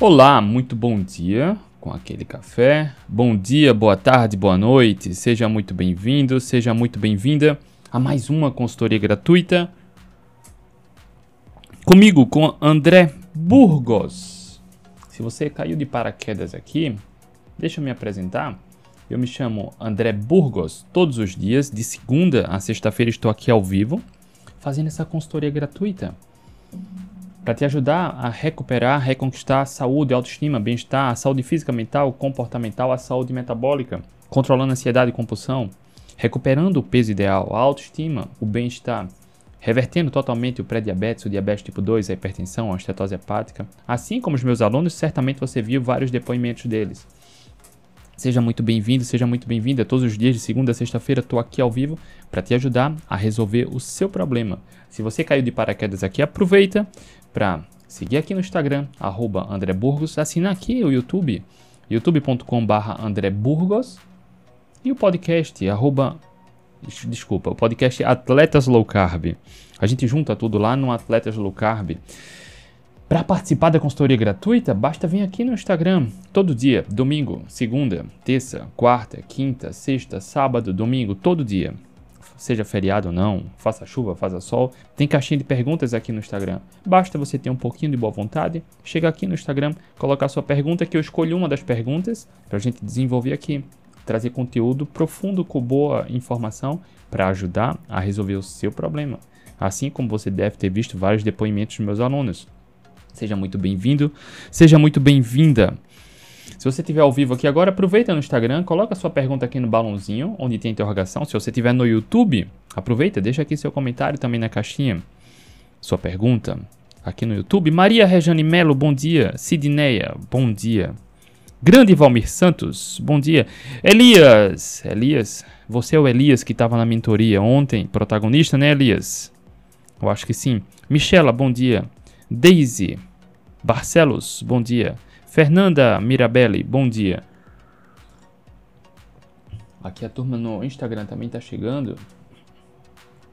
Olá, muito bom dia com aquele café. Bom dia, boa tarde, boa noite. Seja muito bem-vindo, seja muito bem-vinda a mais uma consultoria gratuita. Comigo, com André Burgos. Se você caiu de paraquedas aqui, deixa eu me apresentar. Eu me chamo André Burgos. Todos os dias, de segunda a sexta-feira, estou aqui ao vivo fazendo essa consultoria gratuita para te ajudar a recuperar, reconquistar a saúde, autoestima, bem-estar, a saúde física, mental, comportamental, a saúde metabólica, controlando a ansiedade e compulsão, recuperando o peso ideal, a autoestima, o bem-estar, revertendo totalmente o pré-diabetes, o diabetes tipo 2, a hipertensão, a estetose hepática. Assim como os meus alunos, certamente você viu vários depoimentos deles. Seja muito bem-vindo, seja muito bem-vinda. Todos os dias de segunda a sexta-feira estou aqui ao vivo para te ajudar a resolver o seu problema. Se você caiu de paraquedas aqui, aproveita para seguir aqui no Instagram, arroba André Burgos, assinar aqui o YouTube, youtube.com.br André Burgos, e o podcast, arroba, desculpa, o podcast Atletas Low Carb. A gente junta tudo lá no Atletas Low Carb. Para participar da consultoria gratuita, basta vir aqui no Instagram todo dia, domingo, segunda, terça, quarta, quinta, sexta, sábado, domingo, todo dia seja feriado ou não, faça chuva, faça sol, tem caixinha de perguntas aqui no Instagram. Basta você ter um pouquinho de boa vontade, chega aqui no Instagram, colocar sua pergunta que eu escolho uma das perguntas para a gente desenvolver aqui, trazer conteúdo profundo com boa informação para ajudar a resolver o seu problema. Assim como você deve ter visto vários depoimentos dos meus alunos. Seja muito bem-vindo, seja muito bem-vinda. Se você estiver ao vivo aqui agora, aproveita no Instagram, coloca sua pergunta aqui no balãozinho, onde tem interrogação. Se você estiver no YouTube, aproveita, deixa aqui seu comentário também na caixinha. Sua pergunta aqui no YouTube. Maria Rejane Melo, bom dia. Sidneia, bom dia. Grande Valmir Santos, bom dia. Elias, Elias, você é o Elias que estava na mentoria ontem, protagonista, né, Elias? Eu acho que sim. Michela, bom dia. Daisy, Barcelos, bom dia. Fernanda Mirabelli, bom dia. Aqui a turma no Instagram também está chegando.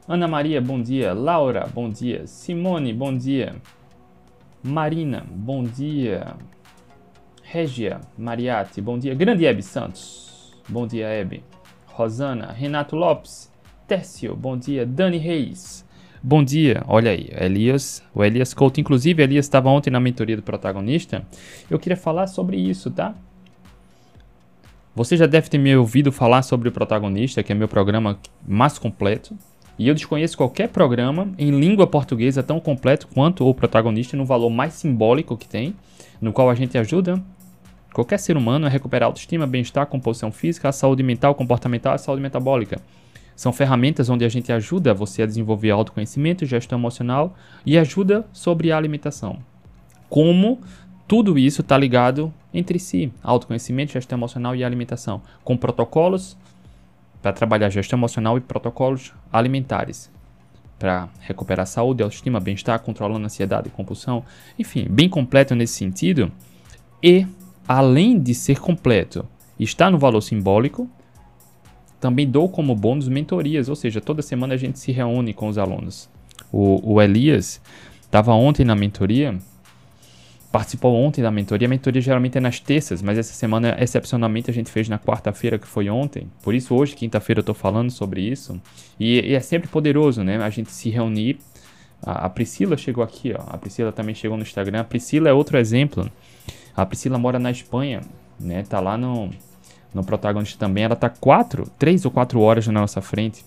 Ana Maria, bom dia. Laura, bom dia. Simone, bom dia. Marina, bom dia. Regia Mariatti, bom dia. Grande Hebe Santos, bom dia, Hebe. Rosana, Renato Lopes, Técio, bom dia. Dani Reis, Bom dia, olha aí, Elias, o Elias Couto, inclusive Elias estava ontem na mentoria do protagonista. Eu queria falar sobre isso, tá? Você já deve ter me ouvido falar sobre o protagonista, que é meu programa mais completo. E eu desconheço qualquer programa em língua portuguesa tão completo quanto o protagonista, no valor mais simbólico que tem, no qual a gente ajuda qualquer ser humano a recuperar autoestima, bem-estar, composição física, a saúde mental, comportamental e a saúde metabólica. São ferramentas onde a gente ajuda você a desenvolver autoconhecimento, gestão emocional e ajuda sobre a alimentação. Como tudo isso está ligado entre si, autoconhecimento, gestão emocional e alimentação, com protocolos para trabalhar gestão emocional e protocolos alimentares para recuperar saúde, autoestima, bem-estar, controlando ansiedade e compulsão, enfim, bem completo nesse sentido. E além de ser completo, está no valor simbólico, também dou como bônus mentorias, ou seja, toda semana a gente se reúne com os alunos. O, o Elias estava ontem na mentoria, participou ontem da mentoria. A mentoria geralmente é nas terças, mas essa semana, excepcionalmente, a gente fez na quarta-feira, que foi ontem. Por isso, hoje, quinta-feira, eu estou falando sobre isso. E, e, é sempre poderoso, né? A gente se reunir. A, a, Priscila chegou aqui, ó. A Priscila também chegou no Instagram. A Priscila é outro exemplo. A Priscila mora na Espanha, né? Tá lá no, no protagonista também, ela tá quatro, três ou quatro horas na nossa frente,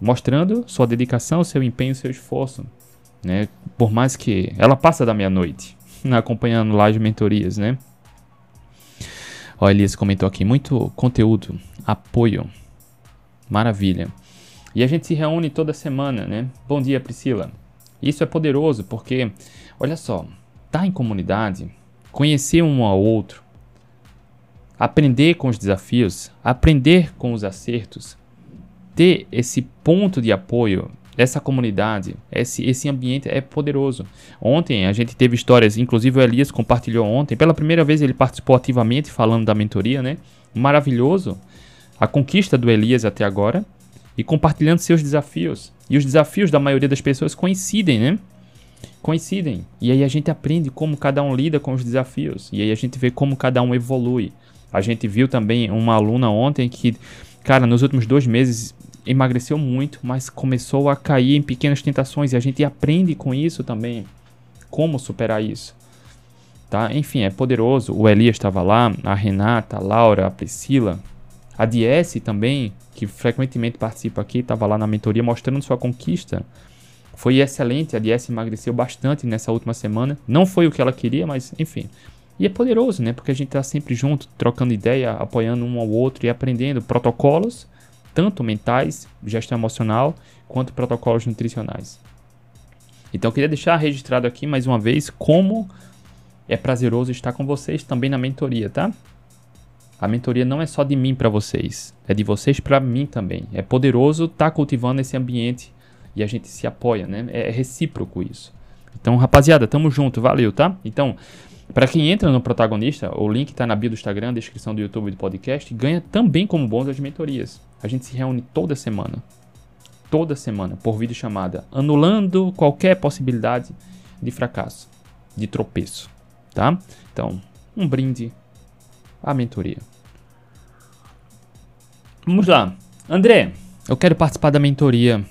mostrando sua dedicação, seu empenho, seu esforço, né? Por mais que ela passa da meia-noite, acompanhando lá as mentorias, né? Ó, Elias comentou aqui, muito conteúdo, apoio, maravilha. E a gente se reúne toda semana, né? Bom dia, Priscila. Isso é poderoso porque, olha só, tá em comunidade, conhecer um ao outro, aprender com os desafios, aprender com os acertos, ter esse ponto de apoio dessa comunidade, esse, esse ambiente é poderoso. Ontem a gente teve histórias, inclusive o Elias compartilhou ontem, pela primeira vez ele participou ativamente falando da mentoria, né? Maravilhoso a conquista do Elias até agora e compartilhando seus desafios. E os desafios da maioria das pessoas coincidem, né? coincidem. E aí a gente aprende como cada um lida com os desafios. E aí a gente vê como cada um evolui. A gente viu também uma aluna ontem que, cara, nos últimos dois meses emagreceu muito, mas começou a cair em pequenas tentações. E a gente aprende com isso também. Como superar isso. Tá? Enfim, é poderoso. O Elias estava lá, a Renata, a Laura, a Priscila, a DS também, que frequentemente participa aqui, estava lá na mentoria mostrando sua conquista. Foi excelente, a DS emagreceu bastante nessa última semana. Não foi o que ela queria, mas enfim. E é poderoso, né? Porque a gente está sempre junto, trocando ideia, apoiando um ao outro e aprendendo protocolos, tanto mentais, gestão emocional, quanto protocolos nutricionais. Então eu queria deixar registrado aqui mais uma vez como é prazeroso estar com vocês também na mentoria, tá? A mentoria não é só de mim para vocês, é de vocês para mim também. É poderoso estar tá cultivando esse ambiente e a gente se apoia, né? É recíproco isso. Então, rapaziada, tamo junto, valeu, tá? Então, para quem entra no protagonista, o link está na bio do Instagram, descrição do YouTube e do podcast, ganha também como bônus as mentorias. A gente se reúne toda semana. Toda semana, por vídeo chamada, anulando qualquer possibilidade de fracasso, de tropeço, tá? Então, um brinde a mentoria. Vamos lá. André, eu quero participar da mentoria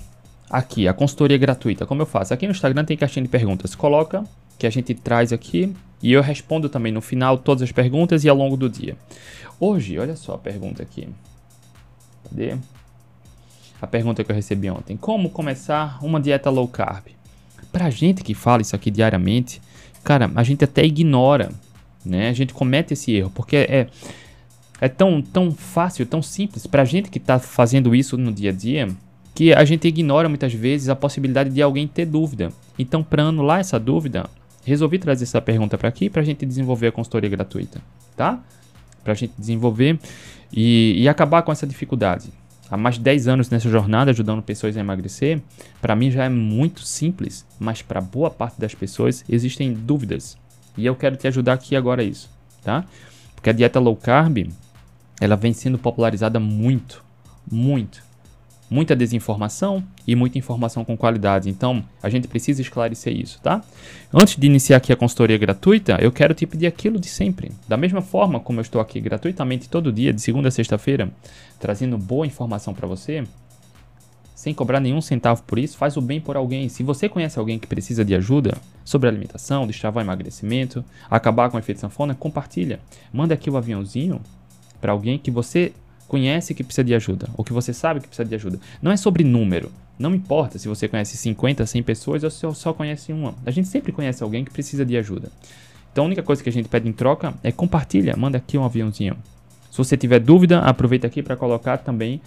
aqui, a consultoria gratuita. Como eu faço? Aqui no Instagram tem caixinha de perguntas. Coloca que a gente traz aqui e eu respondo também no final todas as perguntas e ao longo do dia. Hoje, olha só a pergunta aqui. Cadê? A pergunta que eu recebi ontem. Como começar uma dieta low carb? Pra gente que fala isso aqui diariamente, cara, a gente até ignora né? A gente comete esse erro porque é, é tão, tão fácil, tão simples para a gente que está fazendo isso no dia a dia que a gente ignora muitas vezes a possibilidade de alguém ter dúvida. Então, para anular essa dúvida, resolvi trazer essa pergunta para aqui para a gente desenvolver a consultoria gratuita, tá? Para a gente desenvolver e, e acabar com essa dificuldade. Há mais de 10 anos nessa jornada ajudando pessoas a emagrecer, para mim já é muito simples, mas para boa parte das pessoas existem dúvidas. E eu quero te ajudar aqui agora isso, tá? Porque a dieta low carb, ela vem sendo popularizada muito, muito. Muita desinformação e muita informação com qualidade. Então, a gente precisa esclarecer isso, tá? Antes de iniciar aqui a consultoria gratuita, eu quero te pedir aquilo de sempre. Da mesma forma como eu estou aqui gratuitamente todo dia, de segunda a sexta-feira, trazendo boa informação para você, sem cobrar nenhum centavo por isso, faz o bem por alguém. Se você conhece alguém que precisa de ajuda sobre alimentação, destravar emagrecimento, acabar com o efeito sanfona, compartilha. Manda aqui o aviãozinho para alguém que você conhece que precisa de ajuda, ou que você sabe que precisa de ajuda. Não é sobre número. Não importa se você conhece 50, 100 pessoas ou se só conhece uma. A gente sempre conhece alguém que precisa de ajuda. Então a única coisa que a gente pede em troca é compartilha, manda aqui um aviãozinho. Se você tiver dúvida, aproveita aqui para colocar também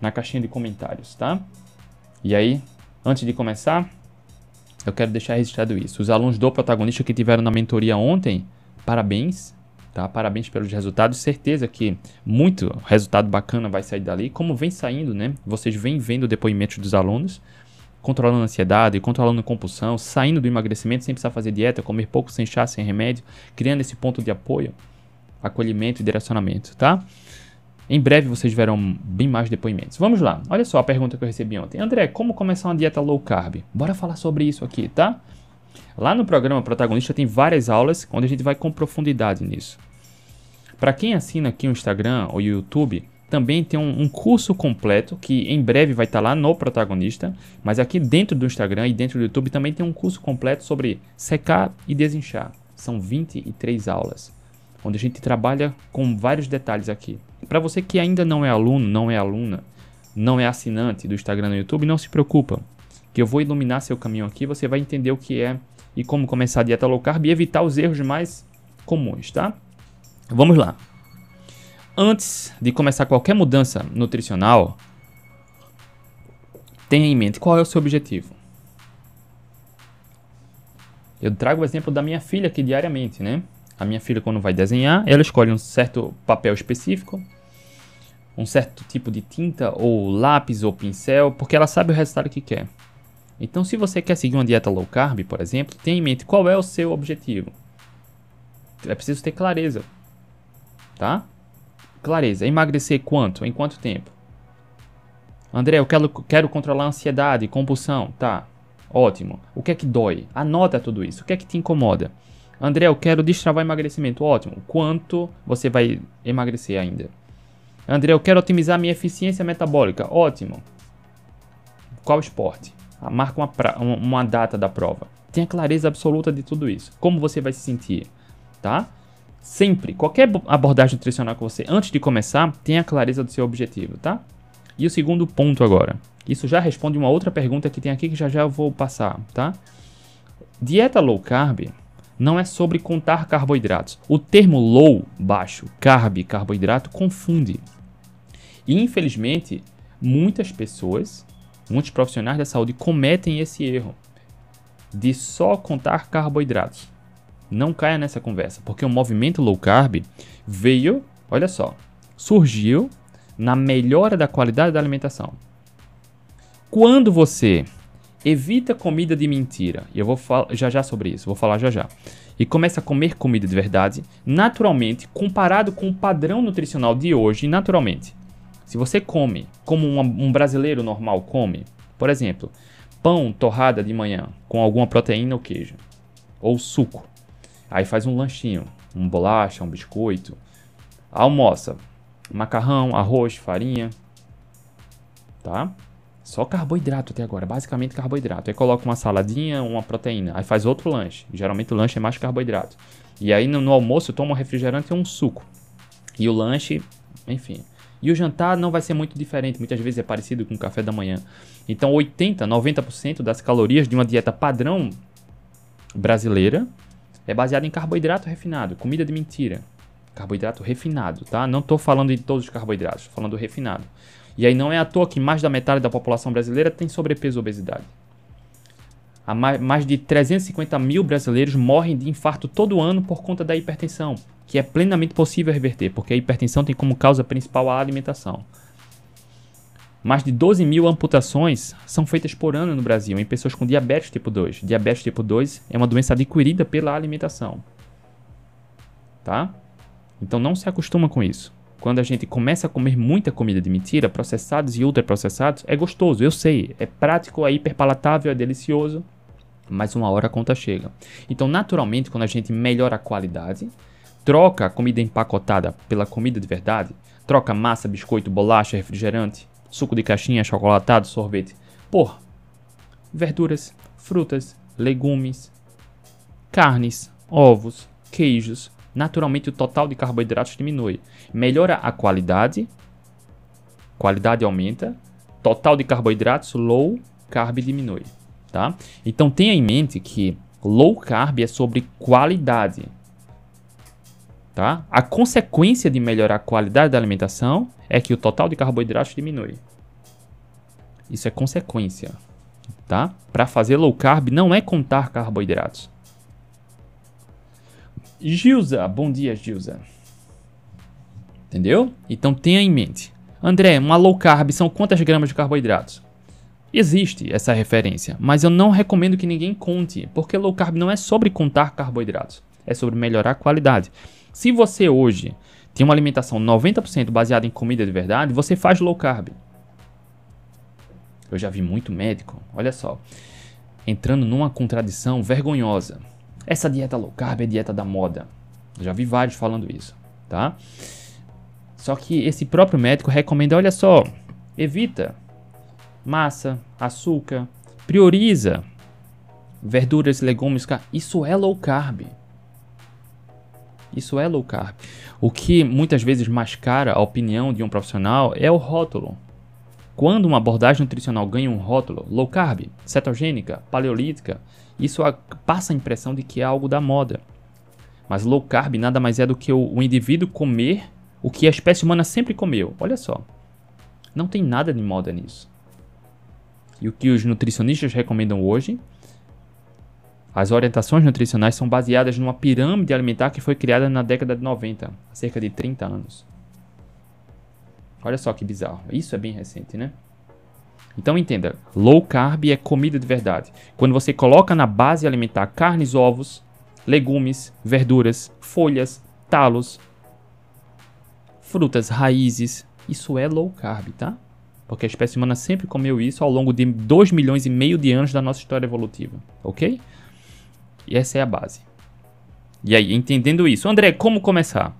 na caixinha de comentários, tá? E aí, antes de começar, eu quero deixar registrado isso. Os alunos do protagonista que tiveram na mentoria ontem, parabéns, tá? Parabéns pelos resultados. Certeza que muito resultado bacana vai sair dali. Como vem saindo, né? Vocês vêm vendo depoimentos dos alunos, controlando a ansiedade, controlando a compulsão, saindo do emagrecimento sem precisar fazer dieta, comer pouco, sem chá, sem remédio, criando esse ponto de apoio, acolhimento e direcionamento, tá? Em breve vocês verão bem mais depoimentos. Vamos lá. Olha só a pergunta que eu recebi ontem. André, como começar uma dieta low carb? Bora falar sobre isso aqui, tá? Lá no programa Protagonista tem várias aulas onde a gente vai com profundidade nisso. Para quem assina aqui o Instagram ou YouTube, também tem um, um, curso completo que em breve vai estar tá lá no protagonista, mas aqui dentro do Instagram e dentro do YouTube também tem um curso completo sobre secar e desinchar. São 23 aulas onde a gente trabalha com vários detalhes aqui. Para você que ainda não é aluno, não é aluna, não é assinante do Instagram e do YouTube, não se preocupa, que eu vou iluminar seu caminho aqui, você vai entender o que é e como começar a dieta low carb e evitar os erros mais comuns, tá? Vamos lá. Antes de começar qualquer mudança nutricional, tenha em mente qual é o seu objetivo. Eu trago o exemplo da minha filha aqui diariamente, né? A minha filha, quando vai desenhar, ela escolhe um certo papel específico, um certo tipo de tinta, ou lápis, ou pincel, porque ela sabe o resultado que quer. Então, se você quer seguir uma dieta low carb, por exemplo, tenha em mente qual é o seu objetivo. É preciso ter clareza, tá? Clareza. Emagrecer quanto? Em quanto tempo? André, eu quero, quero controlar a ansiedade, compulsão, tá? Ótimo. O que é que dói? Anota tudo isso. O que é que te incomoda? André, eu quero destravar emagrecimento. Ótimo. Quanto você vai emagrecer ainda? André, eu quero otimizar minha eficiência metabólica. Ótimo. Qual esporte? Ah, marca uma, uma data da prova. Tenha clareza absoluta de tudo isso. Como você vai se sentir, tá? Sempre, qualquer abordagem nutricional que você, antes de começar, tenha clareza do seu objetivo, tá? E o segundo ponto agora. Isso já responde uma outra pergunta que tem aqui que já já eu vou passar, tá? Dieta low carb não é sobre contar carboidratos. O termo low, baixo, carb, carboidrato, confunde. E infelizmente, muitas pessoas, muitos profissionais da saúde cometem esse erro de só contar carboidratos. Não caia nessa conversa, porque o movimento low carb veio, olha só, surgiu na melhora da qualidade da alimentação. Quando você evita comida de mentira, e eu vou falar já já sobre isso, vou falar já já, e começa a comer comida de verdade, naturalmente, comparado com o padrão nutricional de hoje, naturalmente, se você come como um, brasileiro normal come, por exemplo, pão torrada de manhã com alguma proteína ou queijo, ou suco, aí faz um lanchinho, um bolacha, um biscoito, almoça, macarrão, arroz, farinha, tá? Só carboidrato até agora, basicamente carboidrato. Aí coloca uma saladinha, uma proteína, aí faz outro lanche. Geralmente o lanche é mais carboidrato. E aí no, no almoço toma um refrigerante e um suco. E o lanche, enfim. E o jantar não vai ser muito diferente, muitas vezes é parecido com o café da manhã. Então 80, 90% das calorias de uma dieta padrão brasileira é baseada em carboidrato refinado, comida de mentira. Carboidrato refinado, tá? Não estou falando de todos os carboidratos, estou falando refinado. E aí não é à toa que mais da metade da população brasileira tem sobrepeso e obesidade. Mais de 350 mil brasileiros morrem de infarto todo ano por conta da hipertensão, que é plenamente possível reverter, porque a hipertensão tem como causa principal a alimentação. Mais de 12 mil amputações são feitas por ano no Brasil em pessoas com diabetes tipo 2. Diabetes tipo 2 é uma doença adquirida pela alimentação. Tá? Então não se acostuma com isso. Quando a gente começa a comer muita comida de mentira, processados e ultraprocessados, é gostoso, eu sei. É prático, é hiperpalatável, é delicioso. Mas uma hora a conta chega. Então, naturalmente, quando a gente melhora a qualidade, troca a comida empacotada pela comida de verdade, troca massa, biscoito, bolacha, refrigerante, suco de caixinha, chocolatado, sorvete, por verduras, frutas, legumes, carnes, ovos, queijos, naturalmente o total de carboidratos diminui. Melhora a qualidade, qualidade aumenta, total de carboidratos, low carb diminui, tá? Então tenha em mente que low carb é sobre qualidade, tá? A consequência de melhorar a qualidade da alimentação é que o total de carboidratos diminui. Isso é consequência, tá? Para fazer low carb não é contar carboidratos. Gilza, bom dia, Gilza. Entendeu? Então tenha em mente. André, uma low carb são quantas gramas de carboidratos? Existe essa referência, mas eu não recomendo que ninguém conte, porque low carb não é sobre contar carboidratos, é sobre melhorar a qualidade. Se você hoje tem uma alimentação 90% baseada em comida de verdade, você faz low carb. Eu já vi muito médico, olha só, entrando numa contradição vergonhosa. Essa dieta low carb é dieta da moda. Eu já vi vários falando isso, tá? Só que esse próprio médico recomenda, olha só, evita massa, açúcar, prioriza verduras, legumes, isso é low carb. Isso é low carb. O que muitas vezes mascara a opinião de um profissional é o rótulo. Quando uma abordagem nutricional ganha um rótulo low carb, cetogênica, paleolítica, isso passa a impressão de que é algo da moda. Mas low carb nada mais é do que o, indivíduo comer o que a espécie humana sempre comeu. Olha só. Não tem nada de moda nisso. E o que os nutricionistas recomendam hoje? As orientações nutricionais são baseadas numa pirâmide alimentar que foi criada na década de 90, há cerca de 30 anos. Olha só que bizarro. Isso é bem recente, né? Então entenda, low carb é comida de verdade. Quando você coloca na base alimentar carnes, ovos, legumes, verduras, folhas, talos, frutas, raízes, isso é low carb, tá? Porque a espécie humana sempre comeu isso ao longo de 2 milhões e meio de anos da nossa história evolutiva, ok? E essa é a base. E aí, entendendo isso, André, como começar?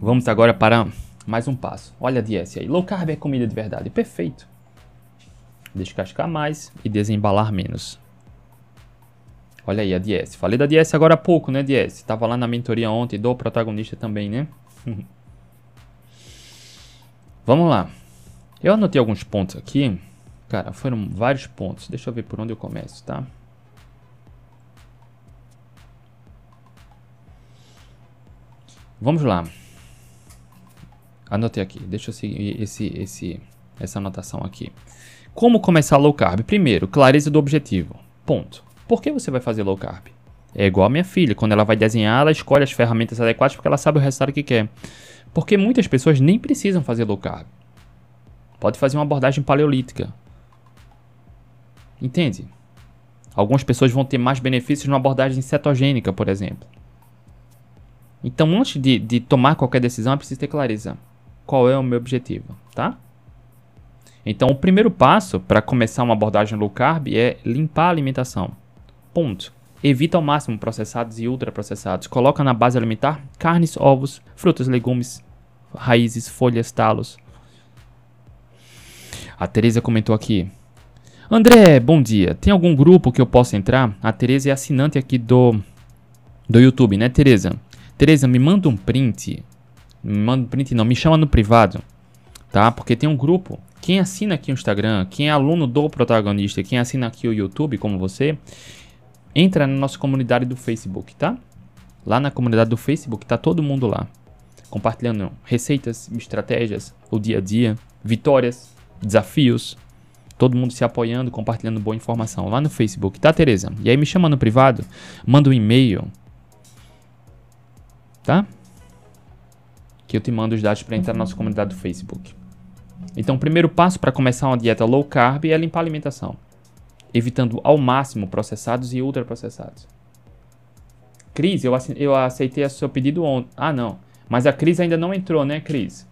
Vamos agora para mais um passo. Olha a dieta aí. Low carb é comida de verdade. Perfeito. Descascar mais e desembalar menos. Olha aí a DS. Falei da DS agora há pouco, né, DS? Tava lá na mentoria ontem do protagonista também, né? Vamos lá. Eu anotei alguns pontos aqui. Cara, foram vários pontos. Deixa eu ver por onde eu começo, tá? Vamos lá. Anotei aqui. Deixa eu seguir esse, esse, essa anotação aqui. Como começar low carb? Primeiro, clareza do objetivo. Ponto. Por que você vai fazer low carb? É igual a minha filha. Quando ela vai desenhar, ela escolhe as ferramentas adequadas porque ela sabe o resultado que quer. Porque muitas pessoas nem precisam fazer low carb. Pode fazer uma abordagem paleolítica. Entende? Algumas pessoas vão ter mais benefícios numa abordagem cetogênica, por exemplo. Então, antes de, de tomar qualquer decisão, é preciso ter clareza. Qual é o meu objetivo, tá? Então, o primeiro passo para começar uma abordagem low carb é limpar a alimentação. Ponto. Evita ao máximo processados e ultraprocessados. Coloca na base alimentar carnes, ovos, frutas, legumes, raízes, folhas, talos. A Teresa comentou aqui. André, bom dia. Tem algum grupo que eu possa entrar? A Teresa é assinante aqui do do YouTube, né, Teresa? Tereza, me manda um print. Me manda um print, não, me chama no privado. Tá? Porque tem um grupo. Quem assina aqui o Instagram, quem é aluno do protagonista, quem assina aqui o YouTube, como você, entra na nossa comunidade do Facebook, tá? Lá na comunidade do Facebook tá todo mundo lá. Compartilhando receitas, estratégias, o dia a dia, vitórias, desafios, todo mundo se apoiando, compartilhando boa informação lá no Facebook, tá, Tereza? E aí me chama no privado, manda um e-mail, tá? Que eu te mando os dados para entrar na nossa comunidade do Facebook. Então, o primeiro passo para começar uma dieta low carb é limpar a alimentação, evitando ao máximo processados e ultraprocessados. Cris, eu, eu aceitei o seu pedido ontem. Ah, não. Mas a Cris ainda não entrou, né, Cris?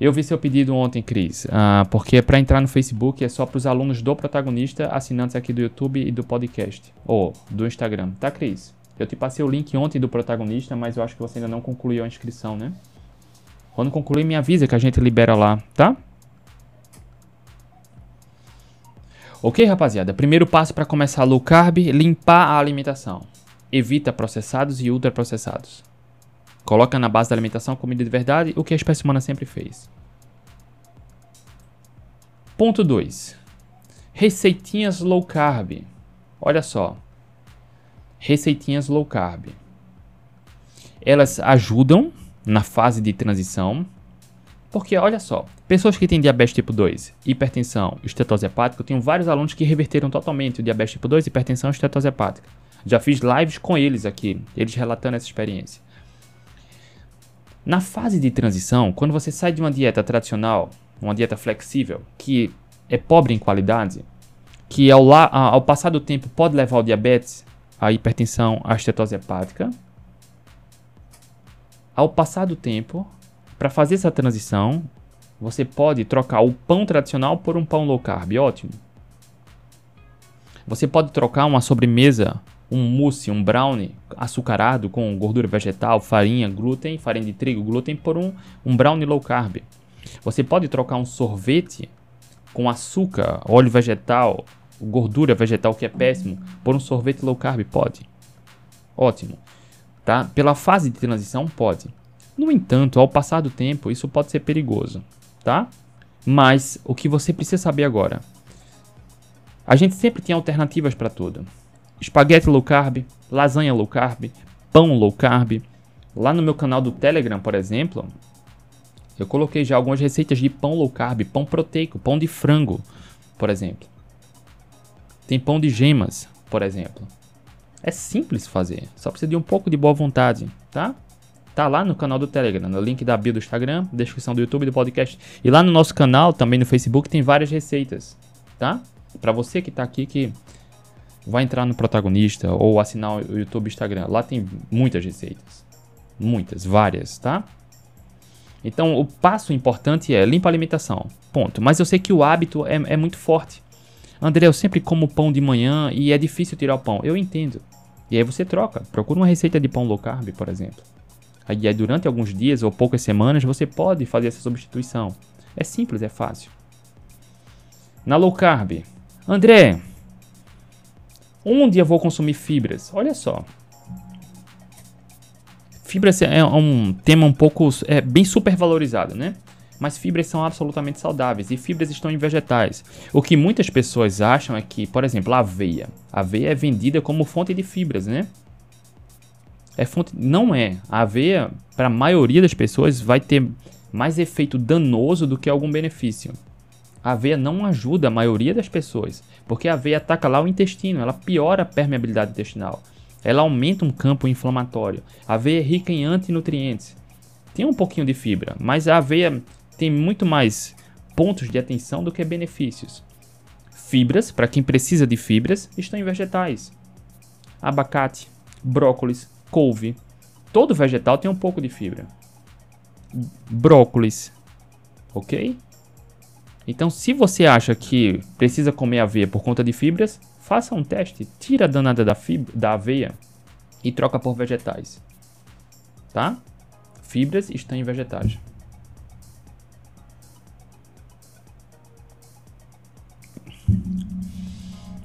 Eu vi seu pedido ontem, Cris, ah, porque para entrar no Facebook é só para os alunos do protagonista, assinantes aqui do YouTube e do podcast, ou do Instagram, tá, Cris? Eu te passei o link ontem do protagonista, mas eu acho que você ainda não concluiu a inscrição, né? Quando concluir, me avisa que a gente libera lá, tá? Ok, rapaziada? Primeiro passo para começar low carb, limpar a alimentação. Evita processados e ultraprocessados. Coloca na base da alimentação comida de verdade, o que a espécie humana sempre fez. Ponto 2. Receitinhas low carb. Olha só, receitinhas low carb. Elas ajudam na fase de transição, porque olha só, pessoas que têm diabetes tipo 2, hipertensão, estetose hepática, eu tenho vários alunos que reverteram totalmente o diabetes tipo 2, hipertensão e estetose hepática. Já fiz lives com eles aqui, eles relatando essa experiência. Na fase de transição, quando você sai de uma dieta tradicional, uma dieta flexível, que é pobre em qualidade, que ao, la, ao passar do tempo pode levar ao diabetes, a hipertensão, a estetose hepática. Ao passar do tempo, para fazer essa transição, você pode trocar o pão tradicional por um pão low carb, ótimo. Você pode trocar uma sobremesa, um mousse, um brownie açucarado com gordura vegetal, farinha, glúten, farinha de trigo, glúten por um, um brownie low carb. Você pode trocar um sorvete com açúcar, óleo vegetal, gordura vegetal que é péssimo, por um sorvete low carb? Pode. Ótimo. Tá? Pela fase de transição, pode. No entanto, ao passar do tempo, isso pode ser perigoso, tá? Mas o que você precisa saber agora? A gente sempre tem alternativas para tudo. Espaguete low carb, lasanha low carb, pão low carb. Lá no meu canal do Telegram, por exemplo, eu coloquei já algumas receitas de pão low carb, pão proteico, pão de frango, por exemplo. Tem pão de gemas, por exemplo. É simples fazer, só precisa de um pouco de boa vontade, tá? Tá lá no canal do Telegram, no link da bio do Instagram, descrição do YouTube do podcast. E lá no nosso canal, também no Facebook, tem várias receitas, tá? Para você que tá aqui que vai entrar no protagonista ou assinar o YouTube Instagram, lá tem muitas receitas. Muitas, várias, tá? Então, o passo importante é limpa a alimentação. Ponto. Mas eu sei que o hábito é, é muito forte. André, eu sempre como pão de manhã e é difícil tirar o pão. Eu entendo. E aí você troca. Procura uma receita de pão low carb, por exemplo. Aí, durante alguns dias ou poucas semanas você pode fazer essa substituição. É simples, é fácil. Na low carb, André, onde eu vou consumir fibras? Olha só. Fibras é um tema um pouco é, bem supervalorizado, né? Mas fibras são absolutamente saudáveis e fibras estão em vegetais. O que muitas pessoas acham é que, por exemplo, a aveia. A aveia é vendida como fonte de fibras, né? É fonte, não é. A aveia, para a maioria das pessoas, vai ter mais efeito danoso do que algum benefício. A aveia não ajuda a maioria das pessoas, porque a aveia ataca lá o intestino, ela piora a permeabilidade intestinal. Ela aumenta um campo inflamatório. A aveia é rica em antinutrientes. Tem um pouquinho de fibra, mas a aveia tem muito mais pontos de atenção do que benefícios. Fibras, para quem precisa de fibras, estão em vegetais. Abacate, brócolis, couve. Todo vegetal tem um pouco de fibra. Brócolis, ok? Então, se você acha que precisa comer aveia por conta de fibras, faça um teste, tira a danada da, fibra, da aveia e troca por vegetais. Tá? Fibras estão em vegetais.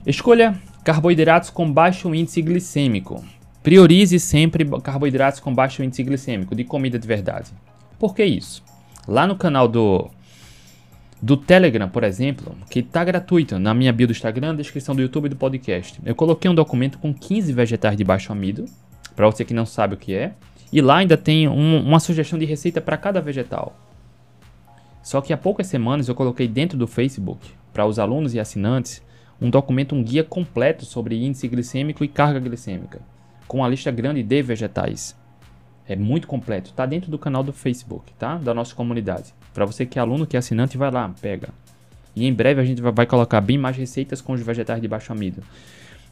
Escolha carboidratos com baixo índice glicêmico. Priorize sempre carboidratos com baixo índice glicêmico de comida de verdade. Por que isso? Lá no canal do do Telegram, por exemplo, que está gratuito na minha bio do Instagram, descrição do YouTube e do podcast. Eu coloquei um documento com 15 vegetais de baixo amido, para você que não sabe o que é, e lá ainda tem um, uma sugestão de receita para cada vegetal. Só que há poucas semanas eu coloquei dentro do Facebook, para os alunos e assinantes, um documento, um guia completo sobre índice glicêmico e carga glicêmica, com uma lista grande de vegetais. É muito completo, está dentro do canal do Facebook, tá? Da nossa comunidade. Para você que é aluno, que é assinante, vai lá, pega. E em breve a gente vai colocar bem mais receitas com os vegetais de baixo amido.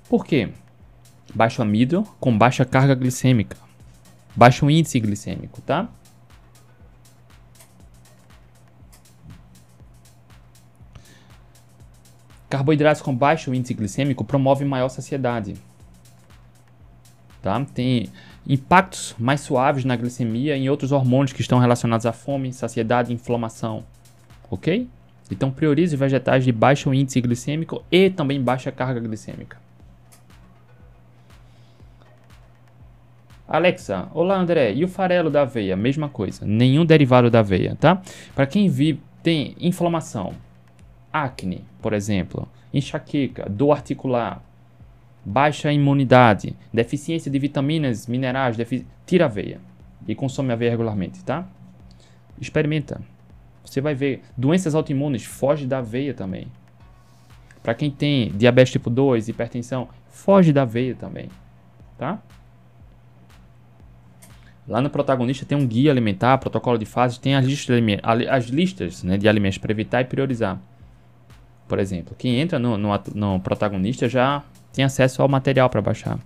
Por quê? Baixo amido com baixa carga glicêmica, baixo índice glicêmico, tá? Carboidratos com baixo índice glicêmico promovem maior saciedade. Tá? Tem impactos mais suaves na glicemia e em outros hormônios que estão relacionados à fome, saciedade e inflamação. Ok? Então priorize vegetais de baixo índice glicêmico e também baixa carga glicêmica. Alexa, olá André, e o farelo da aveia? Mesma coisa, nenhum derivado da aveia, tá? Para quem vive, tem inflamação, acne, por exemplo, enxaqueca, dor articular, baixa imunidade, deficiência de vitaminas, minerais, tira aveia e consome aveia regularmente, tá? Experimenta. Você vai ver doenças autoimunes, foge da aveia também. Para quem tem diabetes tipo 2, hipertensão, foge da aveia também, tá? Lá no protagonista tem um guia alimentar, protocolo de fases, tem as listas, as listas né, de alimentos para evitar e priorizar. Por exemplo, quem entra no, no, no protagonista já tem acesso ao material para baixar.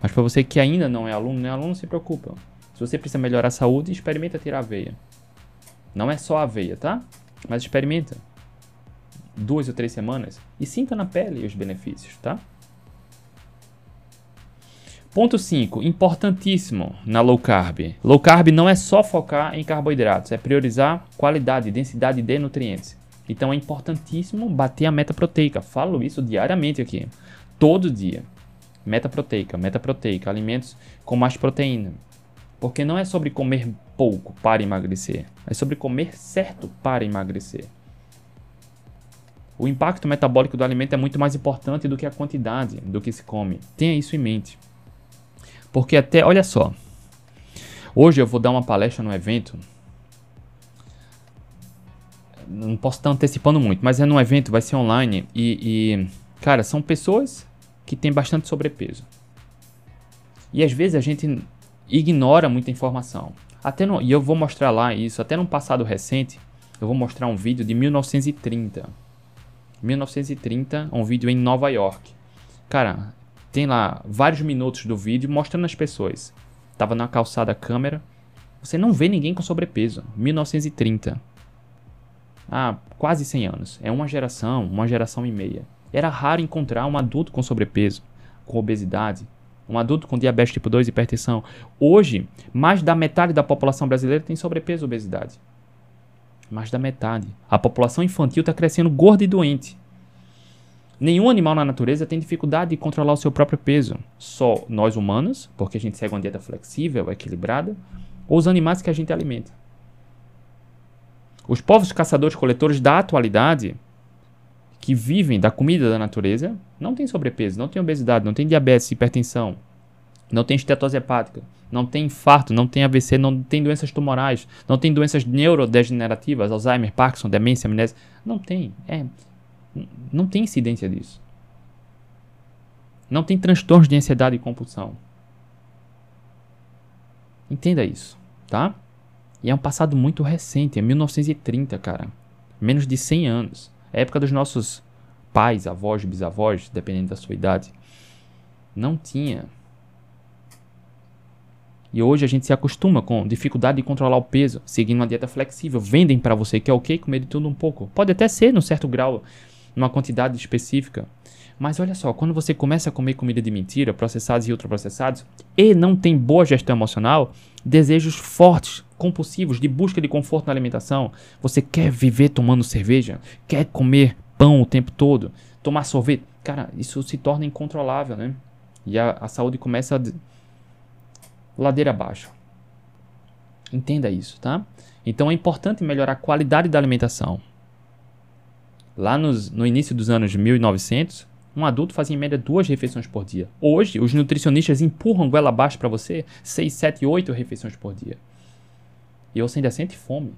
Mas para você que ainda não é aluno, não é aluno, se preocupa. Se você precisa melhorar a saúde, experimenta tirar aveia. Não é só aveia, tá? Mas experimenta. Duas ou três semanas e sinta na pele os benefícios, tá? Ponto 5, importantíssimo na low carb. Low carb não é só focar em carboidratos, é priorizar qualidade, densidade de nutrientes. Então é importantíssimo bater a meta proteica. Falo isso diariamente aqui. Todo dia. Meta proteica, meta proteica, alimentos com mais proteína. Porque não é sobre comer pouco para emagrecer, é sobre comer certo para emagrecer. O impacto metabólico do alimento é muito mais importante do que a quantidade do que se come. Tenha isso em mente. Porque até, olha só. Hoje eu vou dar uma palestra no evento não posso estar antecipando muito, mas é num evento, vai ser online e, e, cara, são pessoas que têm bastante sobrepeso. E às vezes a gente ignora muita informação. Até no, e eu vou mostrar lá isso, até no passado recente, eu vou mostrar um vídeo de 1930. 1930, um vídeo em Nova York. Cara, tem lá vários minutos do vídeo mostrando as pessoas. Tava na calçada a câmera, Você não vê ninguém com sobrepeso. 1930. Há quase 100 anos. É uma geração, uma geração e meia. Era raro encontrar um adulto com sobrepeso, com obesidade, um adulto com diabetes tipo 2 e hipertensão. Hoje, mais da metade da população brasileira tem sobrepeso e obesidade. Mais da metade. A população infantil está crescendo gorda e doente. Nenhum animal na natureza tem dificuldade de controlar o seu próprio peso. Só nós humanos, porque a gente segue uma dieta flexível, equilibrada, ou os animais que a gente alimenta. Os povos caçadores-coletores da atualidade, que vivem da comida da natureza, não têm sobrepeso, não têm obesidade, não têm diabetes, hipertensão, não têm estetose hepática, não têm infarto, não têm AVC, não têm doenças tumorais, não têm doenças neurodegenerativas, Alzheimer, Parkinson, demência, amnésia. Não tem. É, não tem incidência disso. Não tem transtornos de ansiedade e compulsão. Entenda isso, tá? E é um passado muito recente, é 1930, cara. Menos de 100 anos. É época dos nossos pais, avós, bisavós, dependendo da sua idade. Não tinha. E hoje a gente se acostuma com dificuldade de controlar o peso, seguindo uma dieta flexível. Vendem para você que é ok comer de tudo um pouco. Pode até ser, num certo grau, numa quantidade específica. Mas olha só, quando você começa a comer comida de mentira, processados e ultraprocessados, e não tem boa gestão emocional, desejos fortes, compulsivos, de busca de conforto na alimentação, você quer viver tomando cerveja, quer comer pão o tempo todo, tomar sorvete, cara, isso se torna incontrolável, né? E a, a saúde começa a ladeira abaixo. Entenda isso, tá? Então é importante melhorar a qualidade da alimentação. Lá nos, no início dos anos 1900, um adulto fazia em média duas refeições por dia. Hoje, os nutricionistas empurram goela abaixo para você 6, 7, 8 refeições por dia. E você ainda sente fome.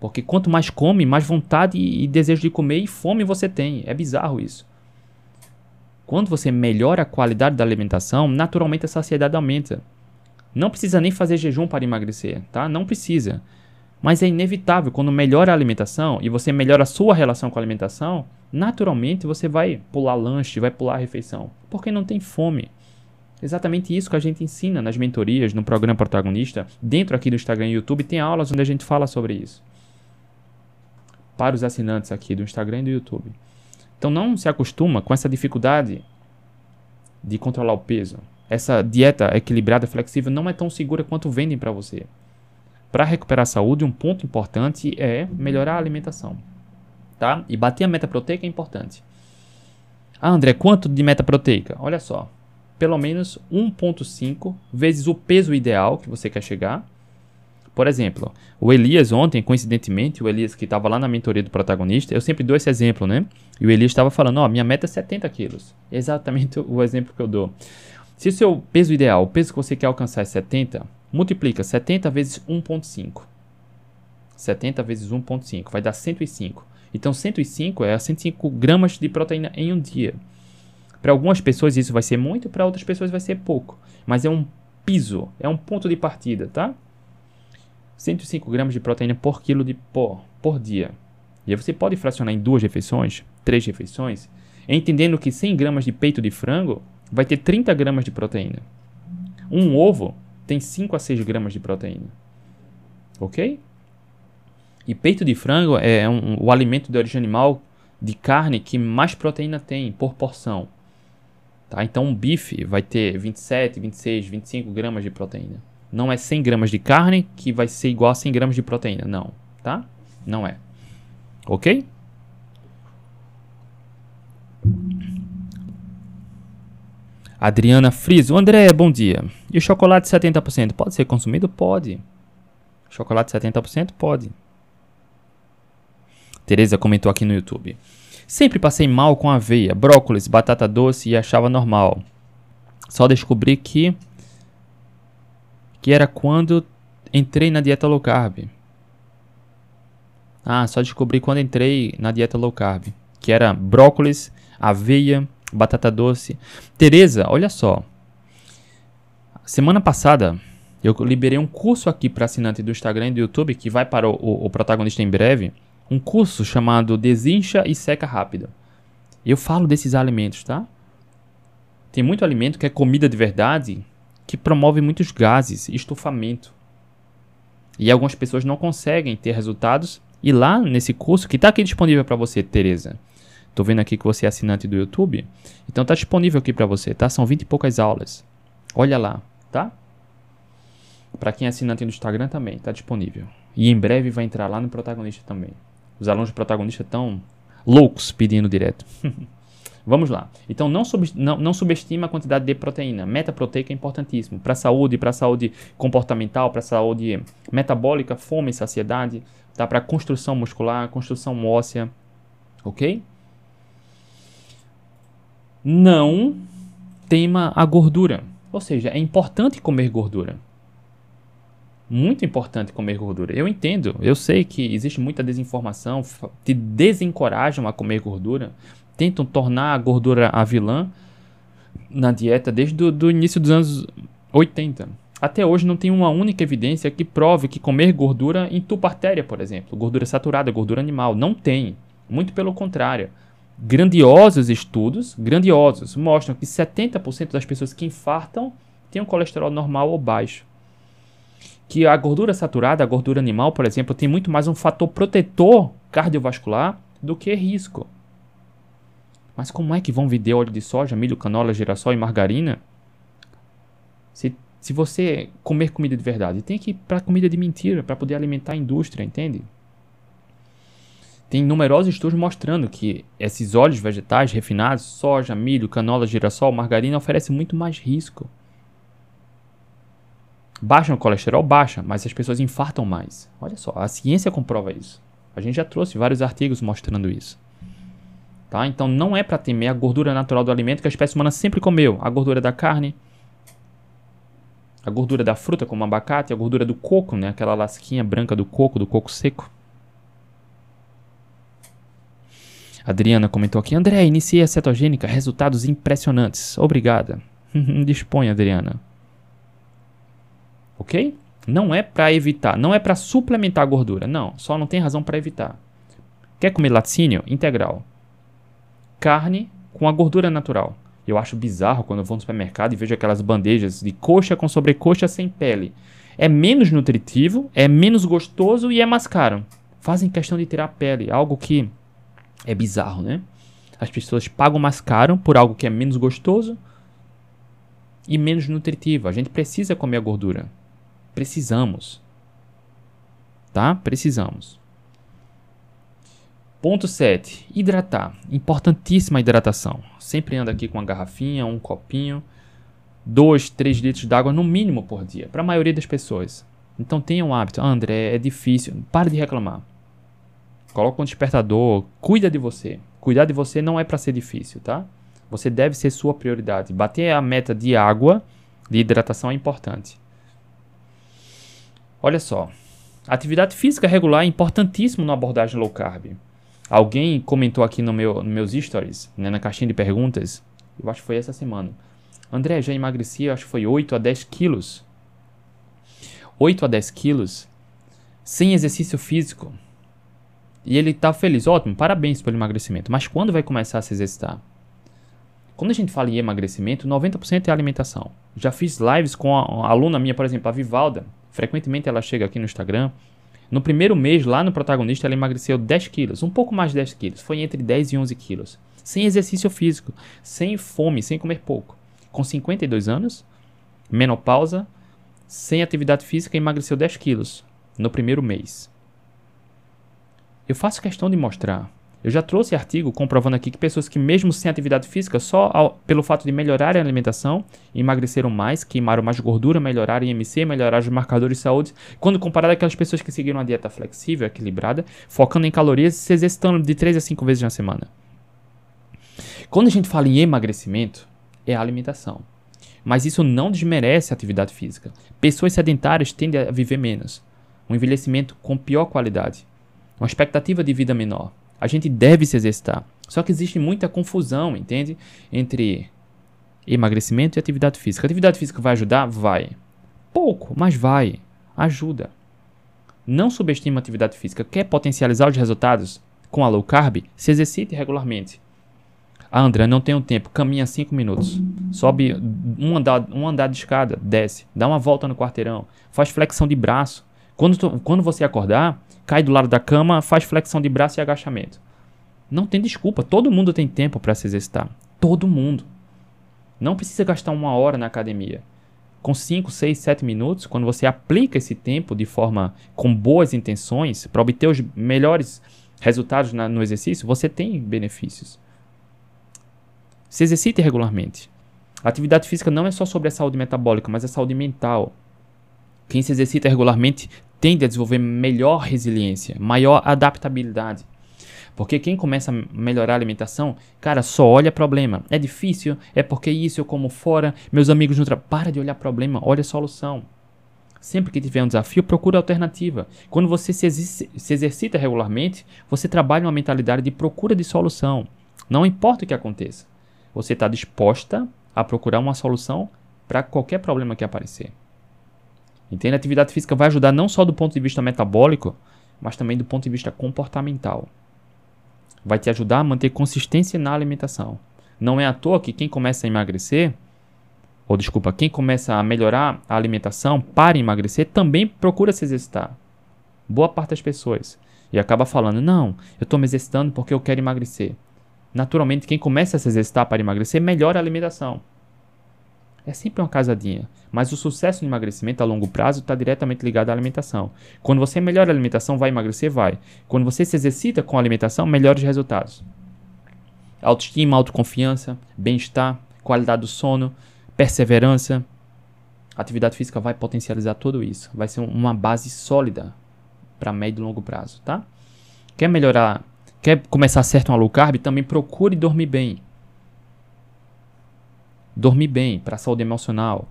Porque quanto mais come, mais vontade e desejo de comer e fome você tem. É bizarro isso. Quando você melhora a qualidade da alimentação, naturalmente a saciedade aumenta. Não precisa nem fazer jejum para emagrecer, tá? Não precisa. Mas é inevitável, quando melhora a alimentação e você melhora a sua relação com a alimentação, naturalmente você vai pular lanche, vai pular refeição, porque não tem fome. Exatamente isso que a gente ensina nas mentorias, no programa protagonista, dentro aqui do Instagram e YouTube, tem aulas onde a gente fala sobre isso. Para os assinantes aqui do Instagram e do YouTube. Então não se acostuma com essa dificuldade de controlar o peso. Essa dieta equilibrada, flexível, não é tão segura quanto vendem para você. Para recuperar a saúde, um ponto importante é melhorar a alimentação. Tá? E bater a meta proteica é importante. Ah, André, quanto de meta proteica? Olha só, pelo menos 1.5 vezes o peso ideal que você quer chegar. Por exemplo, o Elias ontem, coincidentemente, o Elias que estava lá na mentoria do protagonista, eu sempre dou esse exemplo, né? E o Elias estava falando, ó, oh, minha meta é 70 quilos. Exatamente o exemplo que eu dou. Se o seu peso ideal, o peso que você quer alcançar é 70, Multiplica 70 vezes 1.5. 70 vezes 1.5 vai dar 105. Então 105 é 105 gramas de proteína em um dia. Para algumas pessoas isso vai ser muito, para outras pessoas vai ser pouco. Mas é um piso, é um ponto de partida, tá? 105 gramas de proteína por quilo de pó por dia. E aí você pode fracionar em duas refeições, três refeições, entendendo que 100 gramas de peito de frango vai ter 30 gramas de proteína. Um ovo tem 5 a 6 gramas de proteína. Ok? E peito de frango é um, o alimento de origem animal de carne que mais proteína tem por porção. Tá? Então um bife vai ter 27, 26, 25 gramas de proteína. Não é 100 gramas de carne que vai ser igual a 100 gramas de proteína. Não. Tá? Não é. Ok? Adriana Friso. André, bom dia. E o chocolate 70% pode ser consumido? Pode. Chocolate 70% pode. Tereza comentou aqui no YouTube. Sempre passei mal com aveia, brócolis, batata doce e achava normal. Só descobri que que era quando entrei na dieta low carb. Ah, só descobri quando entrei na dieta low carb, que era brócolis, aveia, batata doce. Tereza, olha só. Semana passada eu liberei um curso aqui para assinante do Instagram e do YouTube que vai para o, o, protagonista em breve. Um curso chamado Desincha e Seca Rápido. Eu falo desses alimentos, tá? Tem muito alimento que é comida de verdade que promove muitos gases, estufamento. E algumas pessoas não conseguem ter resultados. E lá nesse curso, que está aqui disponível para você, Tereza. Estou vendo aqui que você é assinante do YouTube. Então está disponível aqui para você, tá? São 20 e poucas aulas. Olha lá, tá? Para quem é assinante do Instagram também, está disponível. E em breve vai entrar lá no protagonista também. Os alunos do protagonista estão loucos pedindo direto. Vamos lá. Então não, sub, não, não subestima a quantidade de proteína. Metaproteica é importantíssimo para a saúde, para a saúde comportamental, para a saúde metabólica, fome e saciedade, tá? para construção muscular, construção óssea, ok? Não tema a gordura. Ou seja, é importante comer gordura muito importante comer gordura. Eu entendo, eu sei que existe muita desinformação, te desencorajam a comer gordura, tentam tornar a gordura a vilã na dieta desde o início dos anos 80. Até hoje não tem uma única evidência que prove que comer gordura entupa artéria, por exemplo, gordura saturada, gordura animal. Não tem. Muito pelo contrário. Grandiosos estudos, grandiosos, mostram que 70% das pessoas que infartam têm um colesterol normal ou baixo que a gordura saturada, a gordura animal, por exemplo, tem muito mais um fator protetor cardiovascular do que risco. Mas como é que vão vender óleo de soja, milho, canola, girassol e margarina? Se, se você comer comida de verdade, tem que ir para comida de mentira, para poder alimentar a indústria, entende? Tem numerosos estudos mostrando que esses óleos vegetais refinados, soja, milho, canola, girassol, margarina, oferecem muito mais risco. Baixa o colesterol? Baixa, mas as pessoas infartam mais. Olha só, a ciência comprova isso. A gente já trouxe vários artigos mostrando isso. Tá? Então não é para temer a gordura natural do alimento que a espécie humana sempre comeu. A gordura da carne, a gordura da fruta, como abacate, a gordura do coco, né? aquela lasquinha branca do coco, do coco seco. Adriana comentou aqui: André, iniciei a cetogênica, resultados impressionantes. Obrigada. Dispõe, Adriana ok? Não é para evitar, não é para suplementar a gordura, não, só não tem razão para evitar. Quer comer laticínio? Integral. Carne com a gordura natural. Eu acho bizarro quando eu vou no supermercado e vejo aquelas bandejas de coxa com sobrecoxa sem pele. É menos nutritivo, é menos gostoso e é mais caro. Fazem questão de tirar a pele, algo que é bizarro, né? As pessoas pagam mais caro por algo que é menos gostoso e menos nutritivo. A gente precisa comer a gordura. Precisamos. Tá? Precisamos. Ponto 7. Hidratar. Importantíssima hidratação. Sempre anda aqui com uma garrafinha, um copinho. 2, 3 litros d'água no mínimo por dia. Para a maioria das pessoas. Então tenha um hábito. Ah, André, é difícil. Pare de reclamar. Coloca um despertador. Cuida de você. Cuidar de você não é para ser difícil, tá? Você deve ser sua prioridade. Bater a meta de água, de hidratação é importante. Olha só, atividade física regular é importantíssimo na abordagem low carb. Alguém comentou aqui no meu, nos meus stories, né, na caixinha de perguntas, eu acho que foi essa semana. André, já emagreci, acho que foi 8 a 10 quilos. 8 a 10 quilos sem exercício físico. E ele tá feliz, ótimo, parabéns pelo emagrecimento. Mas quando vai começar a se exercitar? Quando a gente fala em emagrecimento, 90% é alimentação. Já fiz lives com a, a aluna minha, por exemplo, a Vivalda, Frequentemente ela chega aqui no Instagram. No primeiro mês, lá no protagonista, ela emagreceu 10 quilos, um pouco mais de 10 quilos. Foi entre 10 e 11 quilos. Sem exercício físico, sem fome, sem comer pouco. Com 52 anos, menopausa, sem atividade física, emagreceu 10 quilos no primeiro mês. Eu faço questão de mostrar eu já trouxe artigo comprovando aqui que pessoas que, mesmo sem atividade física, só ao, pelo fato de melhorarem a alimentação, emagreceram mais, queimaram mais gordura, melhoraram IMC, melhoraram os marcadores de saúde, quando comparado àquelas pessoas que seguiram uma dieta flexível, equilibrada, focando em calorias e se exercitando de 3 a 5 vezes na semana. Quando a gente fala em emagrecimento, é a alimentação. Mas isso não desmerece a atividade física. Pessoas sedentárias tendem a viver menos, um envelhecimento com pior qualidade, uma expectativa de vida menor a gente deve se exercitar. Só que existe muita confusão, entende? Entre emagrecimento e atividade física. atividade física vai ajudar? Vai. Pouco, mas vai. Ajuda. Não subestime a atividade física. Quer potencializar os resultados com a low carb? Se exercite regularmente. Ah, André, não tenho tempo. Caminha 5 minutos. Sobe um andar, um andar de escada, desce. Dá uma volta no quarteirão. Faz flexão de braço. Quando, tu, quando você acordar, cai do lado da cama, faz flexão de braço e agachamento. Não tem desculpa. Todo mundo tem tempo para se exercitar. Todo mundo. Não precisa gastar uma hora na academia. Com 5, 6, 7 minutos, quando você aplica esse tempo de forma com boas intenções para obter os melhores resultados na, no exercício, você tem benefícios. Se exercite regularmente. A atividade física não é só sobre a saúde metabólica, mas a saúde mental. Quem se exercita regularmente tende a desenvolver melhor resiliência, maior adaptabilidade. Porque quem começa a melhorar a alimentação, cara, só olha problema. É difícil, é porque isso eu como fora, meus amigos não. Para de olhar problema, olha solução. Sempre que tiver um desafio, procura alternativa. Quando você se, se exercita regularmente, você trabalha uma mentalidade de procura de solução. Não importa o que aconteça você está disposta a procurar uma solução para qualquer problema que aparecer. Entende? A atividade física vai ajudar não só do ponto de vista metabólico, mas também do ponto de vista comportamental. Vai te ajudar a manter consistência na alimentação. Não é à toa que quem começa a emagrecer, ou desculpa, quem começa a melhorar a alimentação para emagrecer, também procura se exercitar. Boa parte das pessoas. E acaba falando: não, eu estou me exercitando porque eu quero emagrecer. Naturalmente, quem começa a se exercitar para emagrecer melhora a alimentação. É sempre uma casadinha, mas o sucesso no emagrecimento a longo prazo está diretamente ligado à alimentação. Quando você melhora a alimentação, vai emagrecer? Vai. Quando você se exercita com a alimentação, melhora os resultados. Autoestima, autoconfiança, bem-estar, qualidade do sono, perseverança. Atividade física vai potencializar tudo isso. Vai ser uma base sólida para médio e longo prazo, tá? Quer melhorar Quer começar certo uma low carb? Também procure dormir bem. Dormir bem para a saúde emocional,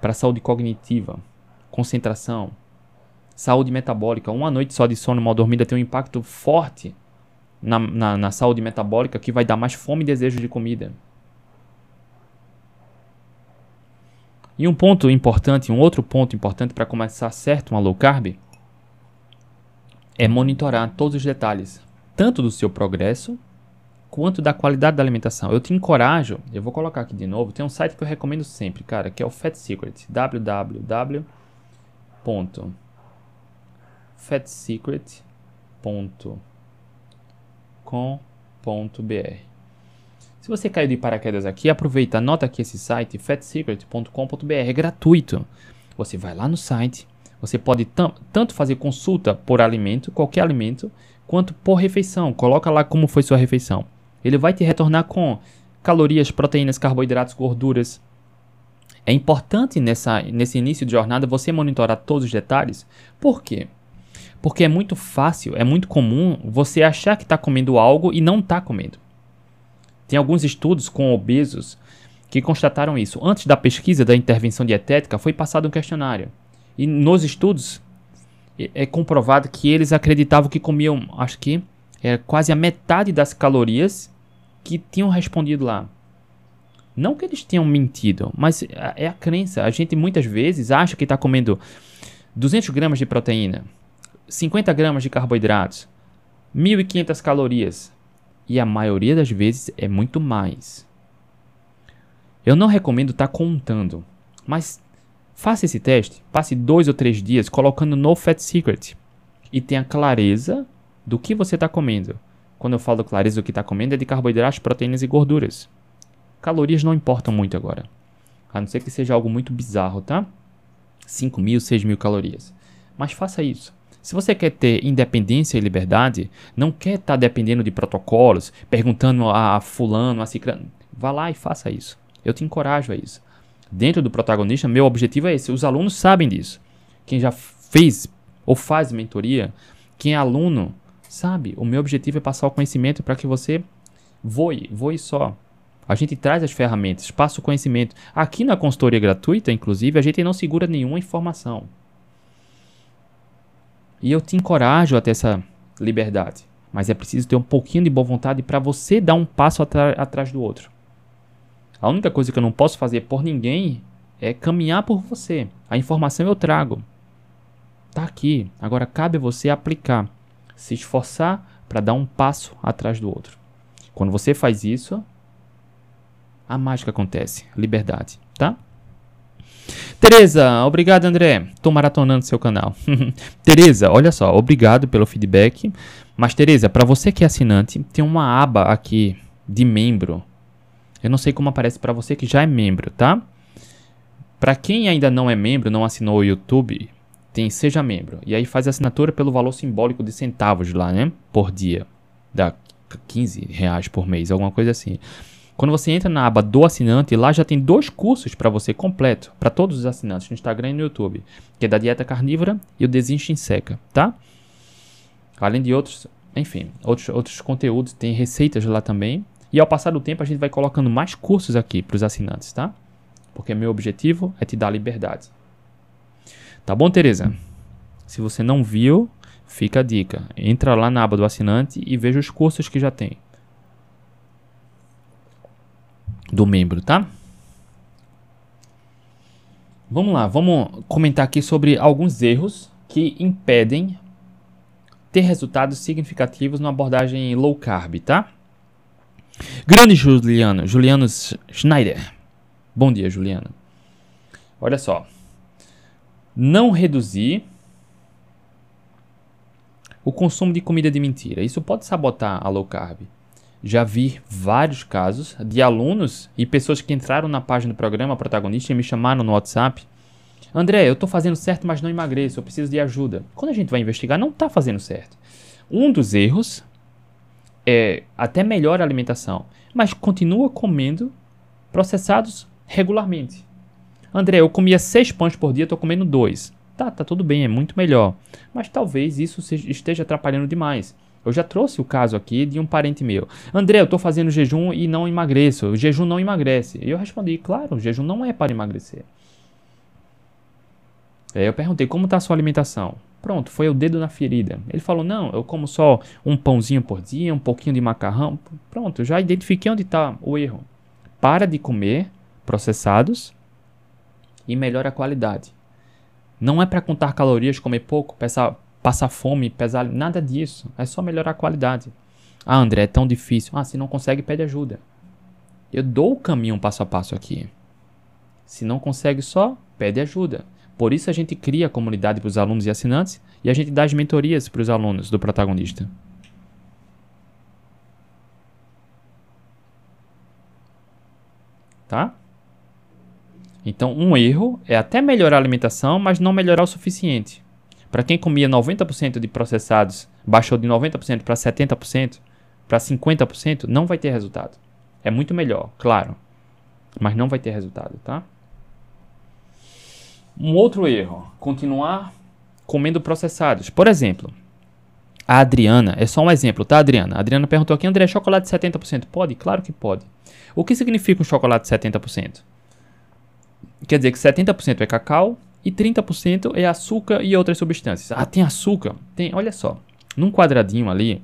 para a saúde cognitiva, concentração, saúde metabólica. Uma noite só de sono mal dormida tem um impacto forte na, na, na saúde metabólica que vai dar mais fome e desejo de comida. E um ponto importante, um outro ponto importante para começar certo uma low carb é monitorar todos os detalhes tanto do seu progresso quanto da qualidade da alimentação. Eu te encorajo, eu vou colocar aqui de novo, tem um site que eu recomendo sempre, cara, que é o Fat Secret, www.fatsecret.com.br. Se você caiu de paraquedas aqui, aproveita, anota aqui esse site, fatsecret.com.br, é gratuito. Você vai lá no site, você pode tanto fazer consulta por alimento, qualquer alimento, quanto por refeição. Coloca lá como foi sua refeição. Ele vai te retornar com calorias, proteínas, carboidratos, gorduras. É importante nessa, nesse início de jornada você monitorar todos os detalhes. Por quê? Porque é muito fácil, é muito comum você achar que está comendo algo e não está comendo. Tem alguns estudos com obesos que constataram isso. Antes da pesquisa da intervenção dietética, foi passado um questionário. E nos estudos é comprovado que eles acreditavam que comiam, acho que é quase a metade das calorias que tinham respondido lá. Não que eles tenham mentido, mas é a crença. A gente muitas vezes acha que está comendo 200 gramas de proteína, 50 gramas de carboidratos, 1.500 calorias. E a maioria das vezes é muito mais. Eu não recomendo estar tá contando, mas Faça esse teste, passe dois ou três dias colocando no Fat Secret e tenha clareza do que você está comendo. Quando eu falo clareza do que está comendo, é de carboidratos, proteínas e gorduras. Calorias não importam muito agora. A não ser que seja algo muito bizarro, tá? 5 mil, 6 mil calorias. Mas faça isso. Se você quer ter independência e liberdade, não quer estar tá dependendo de protocolos, perguntando a fulano, a ciclano, vá lá e faça isso. Eu te encorajo a isso dentro do protagonista, meu objetivo é esse. Os alunos sabem disso. Quem já fez ou faz mentoria, quem é aluno, sabe? O meu objetivo é passar o conhecimento para que você voe, voe só. A gente traz as ferramentas, passa o conhecimento. Aqui na consultoria gratuita, inclusive, a gente não segura nenhuma informação. E eu te encorajo a ter essa liberdade. Mas é preciso ter um pouquinho de boa vontade para você dar um passo atrás do outro. A única coisa que eu não posso fazer por ninguém é caminhar por você. A informação eu trago. Tá aqui. Agora cabe a você aplicar, se esforçar para dar um passo atrás do outro. Quando você faz isso, a mágica acontece. Liberdade, tá? Tereza, obrigado André. Tô maratonando seu canal. Tereza, olha só, obrigado pelo feedback. Mas Tereza, para você que é assinante, tem uma aba aqui de membro. Eu não sei como aparece para você que já é membro, tá? Para quem ainda não é membro, não assinou o YouTube, tem seja membro. E aí faz assinatura pelo valor simbólico de centavos lá, né? Por dia. Dá 15 reais por mês, alguma coisa assim. Quando você entra na aba do assinante, lá já tem dois cursos para você completo, para todos os assinantes no Instagram e no YouTube, que é da dieta carnívora e o desincha em seca, tá? Além de outros, enfim, outros, outros conteúdos, tem receitas lá também. E ao passar do tempo a gente vai colocando mais cursos aqui para os assinantes, tá? Porque meu objetivo é te dar liberdade. Tá bom, Tereza? Se você não viu, fica a dica. Entra lá na aba do assinante e veja os cursos que já tem. Do membro, tá? Vamos lá, vamos comentar aqui sobre alguns erros que impedem ter resultados significativos numa abordagem low carb, tá? Grande Juliano, Juliano Schneider. Bom dia, Juliano. Olha só. Não reduzir o consumo de comida de mentira. Isso pode sabotar a low carb. Já vi vários casos de alunos e pessoas que entraram na página do programa protagonista e me chamaram no WhatsApp. André, eu estou fazendo certo, mas não emagreço, eu preciso de ajuda. Quando a gente vai investigar, não está fazendo certo. Um dos erros é até melhor a alimentação, mas continua comendo processados regularmente. André, eu comia seis pães por dia, estou comendo dois. Tá, tá tudo bem, é muito melhor. Mas talvez isso esteja atrapalhando demais. Eu já trouxe o caso aqui de um parente meu. André, eu estou fazendo jejum e não emagreço. O jejum não emagrece. E eu respondi, claro, o jejum não é para emagrecer. Aí eu perguntei, como está a sua alimentação? Pronto, foi o dedo na ferida. Ele falou, não, eu como só um pãozinho por dia, um pouquinho de macarrão. Pronto, já identifiquei onde está o erro. Para de comer processados e melhora a qualidade. Não é para contar calorias, comer pouco, pesar, passar fome, pesar, nada disso. É só melhorar a qualidade. Ah, André, é tão difícil. Ah, se não consegue, pede ajuda. Eu dou o caminho passo a passo aqui. Se não consegue só, pede ajuda. Por isso a gente cria a comunidade para os alunos e assinantes e a gente dá as mentorias para os alunos do protagonista. Tá? Então, um erro é até melhorar a alimentação, mas não melhorar o suficiente. Para quem comia 90% de processados, baixou de 90% para 70%, para 50%, não vai ter resultado. É muito melhor, claro, mas não vai ter resultado, tá? Um outro erro, continuar comendo processados. Por exemplo, a Adriana, é só um exemplo, tá, Adriana? A Adriana perguntou aqui, André, chocolate 70% pode? Claro que pode. O que significa um chocolate 70%? Quer dizer que 70% é cacau e 30% é açúcar e outras substâncias. Ah, tem açúcar? Tem, olha só. Num quadradinho ali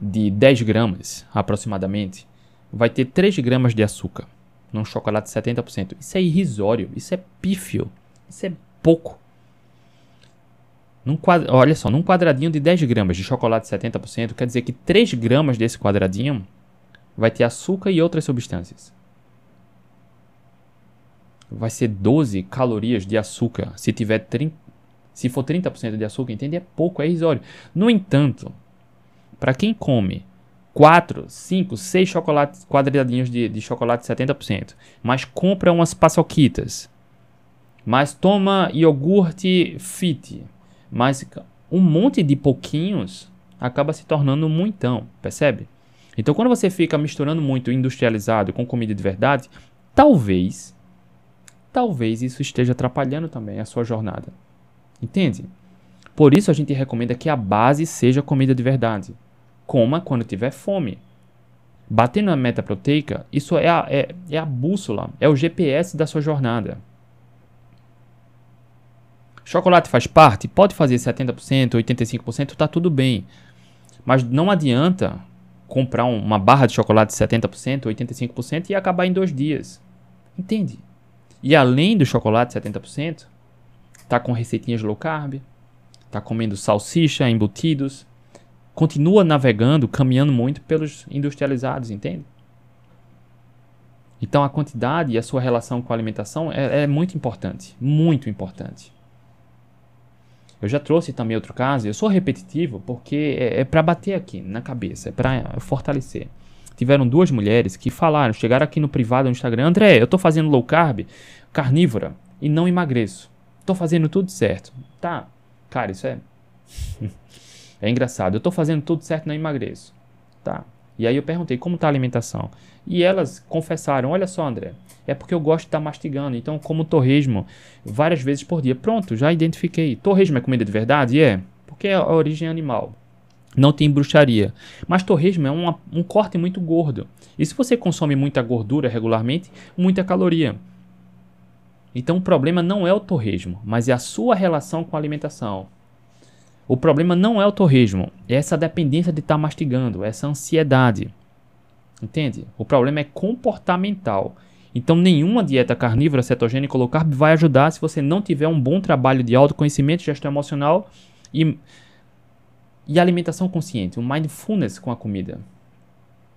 de 10 gramas aproximadamente, vai ter 3 gramas de açúcar num chocolate 70%. Isso é irrisório, isso é pífio, isso é pouco. Num quadra, olha só, num quadradinho de 10 gramas de chocolate 70%, quer dizer que 3 gramas desse quadradinho vai ter açúcar e outras substâncias vai ser 12 calorias de açúcar. Se tiver 30, se for 30% de açúcar, entende? É pouco, é irrisório. No entanto, para quem come 4, 5, 6 chocolates, quadradinhos de, de chocolate 70%, mas compra umas paçoquitas, mas toma iogurte fit, mas um monte de pouquinhos acaba se tornando muitão, percebe? Então, quando você fica misturando muito industrializado com comida de verdade, talvez talvez isso esteja atrapalhando também a sua jornada. Entende? Por isso a gente recomenda que a base seja comida de verdade. Coma quando tiver fome. Batendo na meta proteica, isso é a, é, é a bússola, é o GPS da sua jornada. Chocolate faz parte? Pode fazer 70%, 85%, tá tudo bem. Mas não adianta comprar uma barra de chocolate de 70%, 85% e acabar em dois dias. Entende? E além do chocolate 70%, tá com receitinhas low carb, tá comendo salsicha, embutidos, continua navegando, caminhando muito pelos industrializados, entende? Então a quantidade e a sua relação com a alimentação é, é muito importante, muito importante. Eu já trouxe também outro caso, eu sou repetitivo porque é, é para bater aqui na cabeça, é para fortalecer. Tiveram duas mulheres que falaram, chegaram aqui no privado no Instagram, André, eu tô fazendo low carb, carnívora, e não emagreço. Tô fazendo tudo certo. Tá, cara, isso é. é engraçado. Eu tô fazendo tudo certo e não emagreço. Tá. E aí eu perguntei como tá a alimentação. E elas confessaram: Olha só, André, é porque eu gosto de estar tá mastigando. Então, como torresmo várias vezes por dia. Pronto, já identifiquei. Torresmo é comida de verdade? É, porque é a origem animal. Não tem bruxaria. Mas torresmo é uma, um corte muito gordo. E se você consome muita gordura regularmente, muita caloria. Então o problema não é o torresmo, mas é a sua relação com a alimentação. O problema não é o torresmo, é essa dependência de estar tá mastigando, essa ansiedade. Entende? O problema é comportamental. Então, nenhuma dieta carnívora, cetogênica ou low carb vai ajudar se você não tiver um bom trabalho de autoconhecimento, gestão emocional e, e alimentação consciente, um mindfulness com a comida.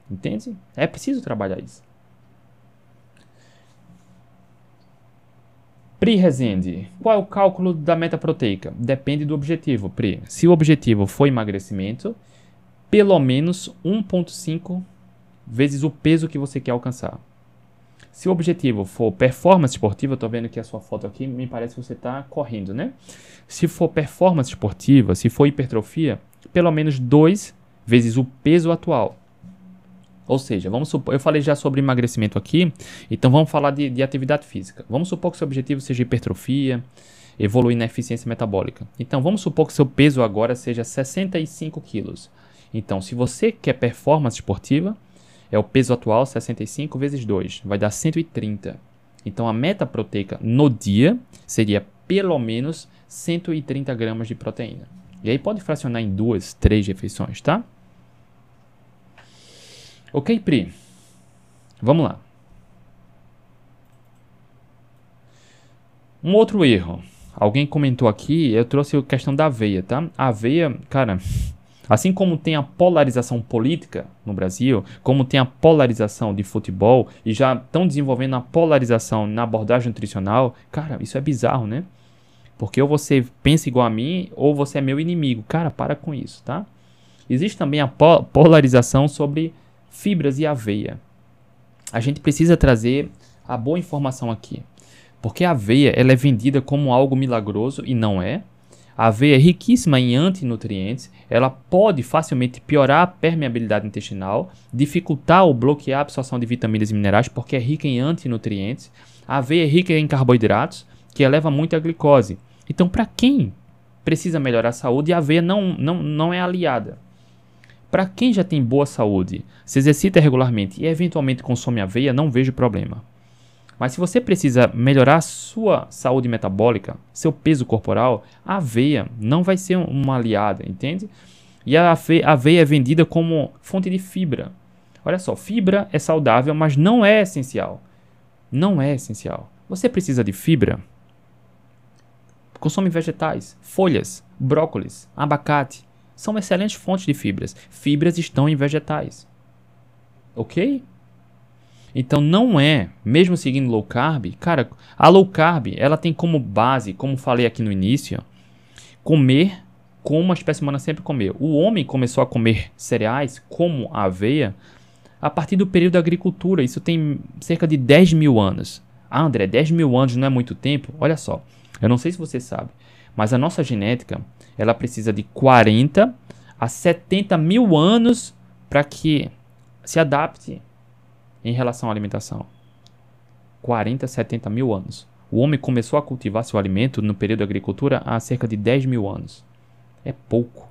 Entende? É preciso trabalhar isso. Pri Rezende, qual é o cálculo da meta proteica? Depende do objetivo, Pri. Se o objetivo for emagrecimento, pelo menos 1,5 vezes o peso que você quer alcançar. Se o objetivo for performance esportiva, eu estou vendo que a sua foto aqui me parece que você está correndo, né? Se for performance esportiva, se for hipertrofia, pelo menos 2 vezes o peso atual. Ou seja, vamos supor, eu falei já sobre emagrecimento aqui, então vamos falar de, de atividade física. Vamos supor que seu objetivo seja hipertrofia, evoluir na eficiência metabólica. Então vamos supor que seu peso agora seja 65 quilos. Então, se você quer performance esportiva, é o peso atual 65 vezes 2, vai dar 130. Então a meta proteica no dia seria pelo menos 130 gramas de proteína. E aí pode fracionar em duas, três refeições, tá? Ok, Pri. Vamos lá. Um outro erro. Alguém comentou aqui, eu trouxe a questão da aveia, tá? A aveia, cara, Assim como tem a polarização política no Brasil, como tem a polarização de futebol e já estão desenvolvendo a polarização na abordagem nutricional, cara, isso é bizarro, né? Porque ou você pensa igual a mim ou você é meu inimigo. Cara, para com isso, tá? Existe também a po polarização sobre fibras e aveia. A gente precisa trazer a boa informação aqui. Porque a aveia ela é vendida como algo milagroso e não é. A aveia é riquíssima em antinutrientes, ela pode facilmente piorar a permeabilidade intestinal, dificultar ou bloquear a absorção de vitaminas e minerais porque é rica em antinutrientes. A aveia é rica em carboidratos, que eleva muito a glicose. Então, para quem precisa melhorar a saúde, a aveia não, não, não é aliada. Para quem já tem boa saúde, se exercita regularmente e eventualmente consome aveia, não vejo problema. Mas se você precisa melhorar sua saúde metabólica, seu peso corporal, a aveia não vai ser uma aliada, entende? E a aveia é vendida como fonte de fibra. Olha só, fibra é saudável, mas não é essencial. Não é essencial. Você precisa de fibra? Consome vegetais, folhas, brócolis, abacate. São excelentes fontes de fibras. Fibras estão em vegetais. Ok? Então não é, mesmo seguindo low carb, cara, a low carb, ela tem como base, como falei aqui no início, comer como a espécie humana sempre comeu. O homem começou a comer cereais como a aveia a partir do período da agricultura. Isso tem cerca de 10 mil anos. Ah, André, 10 mil anos não é muito tempo? Olha só, eu não sei se você sabe, mas a nossa genética ela precisa de 40 a 70 mil anos para que se adapte em relação à alimentação? 40, 70 mil anos. O homem começou a cultivar seu alimento no período da agricultura há cerca de 10 mil anos. É pouco.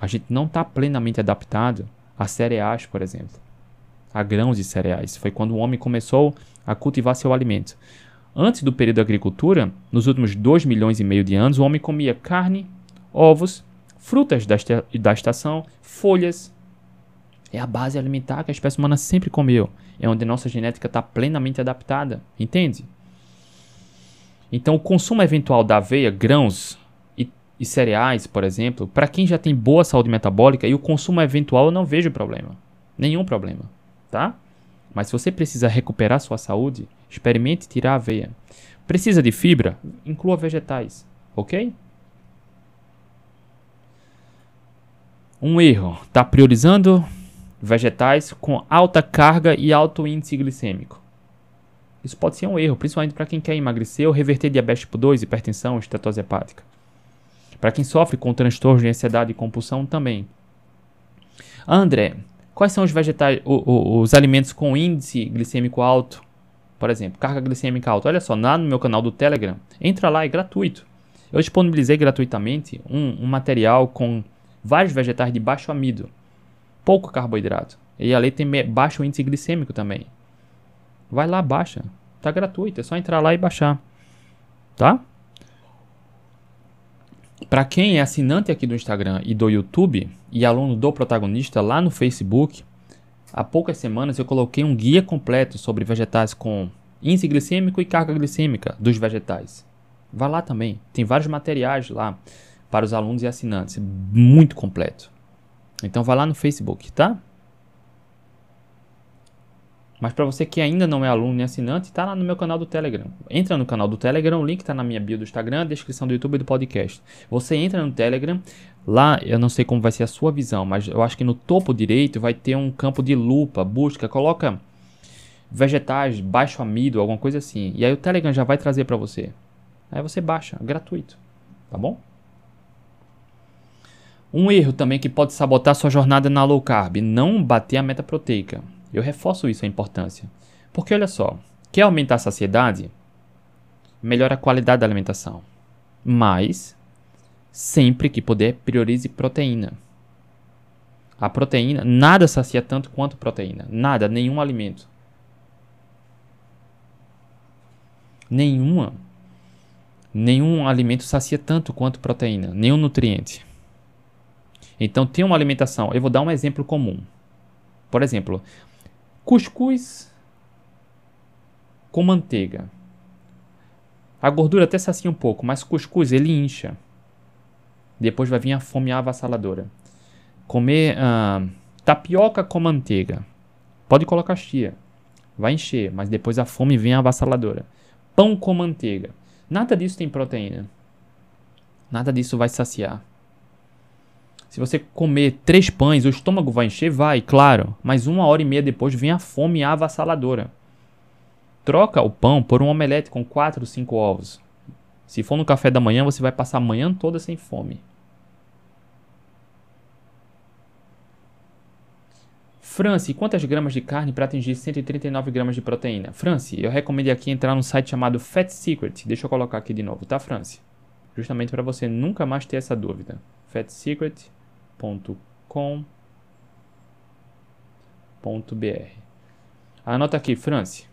A gente não está plenamente adaptado a cereais, por exemplo, a grãos de cereais. Foi quando o homem começou a cultivar seu alimento. Antes do período da agricultura, nos últimos 2 milhões e meio de anos, o homem comia carne, ovos, frutas da, estação, folhas, é a base alimentar que a espécie humana sempre comeu. É onde nossa genética está plenamente adaptada. Entende? Então, o consumo eventual da aveia, grãos e, e cereais, por exemplo, para quem já tem boa saúde metabólica e o consumo eventual, eu não vejo problema. Nenhum problema, tá? Mas se você precisa recuperar sua saúde, experimente tirar a aveia. Precisa de fibra? Inclua vegetais, ok? Um erro: está priorizando vegetais com alta carga e alto índice glicêmico. Isso pode ser um erro, principalmente para quem quer emagrecer ou reverter diabetes tipo 2, hipertensão, estetose hepática. Para quem sofre com transtorno de ansiedade e compulsão também. André, quais são os vegetais, os alimentos com índice glicêmico alto? Por exemplo, carga glicêmica alta. Olha só, lá no meu canal do Telegram, entra lá, é gratuito. Eu disponibilizei gratuitamente um, um material com vários vegetais de baixo amido, pouco carboidrato. E ali tem baixo índice glicêmico também. Vai lá, baixa. Tá gratuito, é só entrar lá e baixar. Tá? Para quem é assinante aqui do Instagram e do YouTube e aluno do protagonista lá no Facebook, há poucas semanas eu coloquei um guia completo sobre vegetais com índice glicêmico e carga glicêmica dos vegetais. Vá lá também, tem vários materiais lá para os alunos e assinantes, muito completo. Então vá lá no Facebook, tá? Mas para você que ainda não é aluno nem assinante, está lá no meu canal do Telegram. Entra no canal do Telegram, o link está na minha bio do Instagram, descrição do YouTube e do podcast. Você entra no Telegram, lá eu não sei como vai ser a sua visão, mas eu acho que no topo direito vai ter um campo de lupa, busca, coloca vegetais, baixo amido, alguma coisa assim. E aí o Telegram já vai trazer para você. Aí você baixa, gratuito, tá bom? Um erro também que pode sabotar sua jornada na low carb, não bater a meta proteica. Eu reforço isso a importância. Porque olha só, quer aumentar a saciedade? Melhora a qualidade da alimentação. Mas, sempre que puder, priorize proteína. A proteína, nada sacia tanto quanto proteína. Nada, nenhum alimento. Nenhuma. Nenhum alimento sacia tanto quanto proteína. Nenhum nutriente. Então, tem uma alimentação. Eu vou dar um exemplo comum. Por exemplo, Cuscuz com manteiga. A gordura até sacia um pouco, mas cuscuz ele incha. Depois vai vir a fome avassaladora. Comer uh, tapioca com manteiga. Pode colocar chia. Vai encher, mas depois a fome vem avassaladora. Pão com manteiga. Nada disso tem proteína. Nada disso vai saciar. Se você comer três pães, o estômago vai encher? Vai, claro. Mas uma hora e meia depois vem a fome avassaladora. Troca o pão por um omelete com quatro, cinco ovos. Se for no café da manhã, você vai passar a manhã toda sem fome. Franci, quantas gramas de carne para atingir 139 gramas de proteína? Franci, eu recomendo aqui entrar num site chamado Fat Secret. Deixa eu colocar aqui de novo, tá, Franci? Justamente para você nunca mais ter essa dúvida. Fat Secret fatsecret.com.br. Anota aqui, France,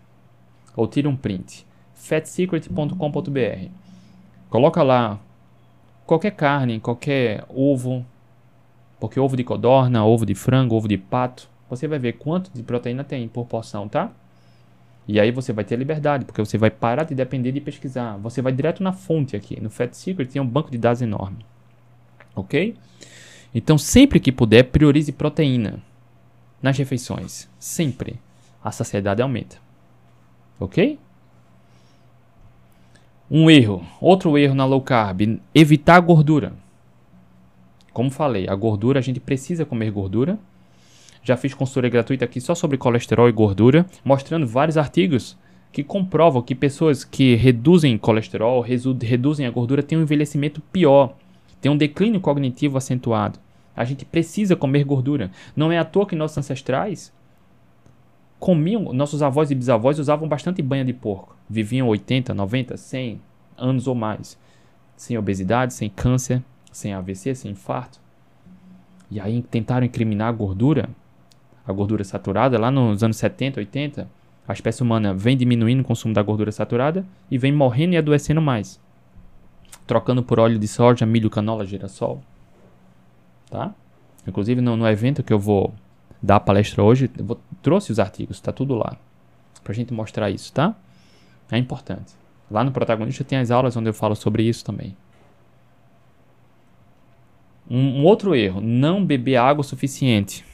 ou tira um print. fatsecret.com.br. Coloca lá qualquer carne, qualquer ovo, porque ovo de codorna, ovo de frango, ovo de pato, você vai ver quanto de proteína tem por porção, tá? E aí você vai ter liberdade, porque você vai parar de depender de pesquisar. Você vai direto na fonte aqui. No Fat Secret tem um banco de dados enorme. Ok? Então, sempre que puder, priorize proteína nas refeições. Sempre. A saciedade aumenta. Ok? Um erro, outro erro na low carb, evitar gordura. Como falei, a gordura, a gente precisa comer gordura. Já fiz consultoria gratuita aqui só sobre colesterol e gordura, mostrando vários artigos que comprovam que pessoas que reduzem colesterol, reduzem a gordura, têm um envelhecimento pior tem um declínio cognitivo acentuado. A gente precisa comer gordura. Não é à toa que nossos ancestrais comiam, nossos avós e bisavós usavam bastante banha de porco. Viviam 80, 90, 100 anos ou mais. Sem obesidade, sem câncer, sem AVC, sem infarto. E aí tentaram incriminar a gordura, a gordura saturada, lá nos anos 70, 80. A espécie humana vem diminuindo o consumo da gordura saturada e vem morrendo e adoecendo mais trocando por óleo de soja, milho, canola, girassol. Tá? Inclusive no, no evento que eu vou dar a palestra hoje, eu vou, trouxe os artigos, tá tudo lá. Pra gente mostrar isso, tá? É importante. Lá no protagonista tem as aulas onde eu falo sobre isso também. Um, um outro erro, não beber água o suficiente.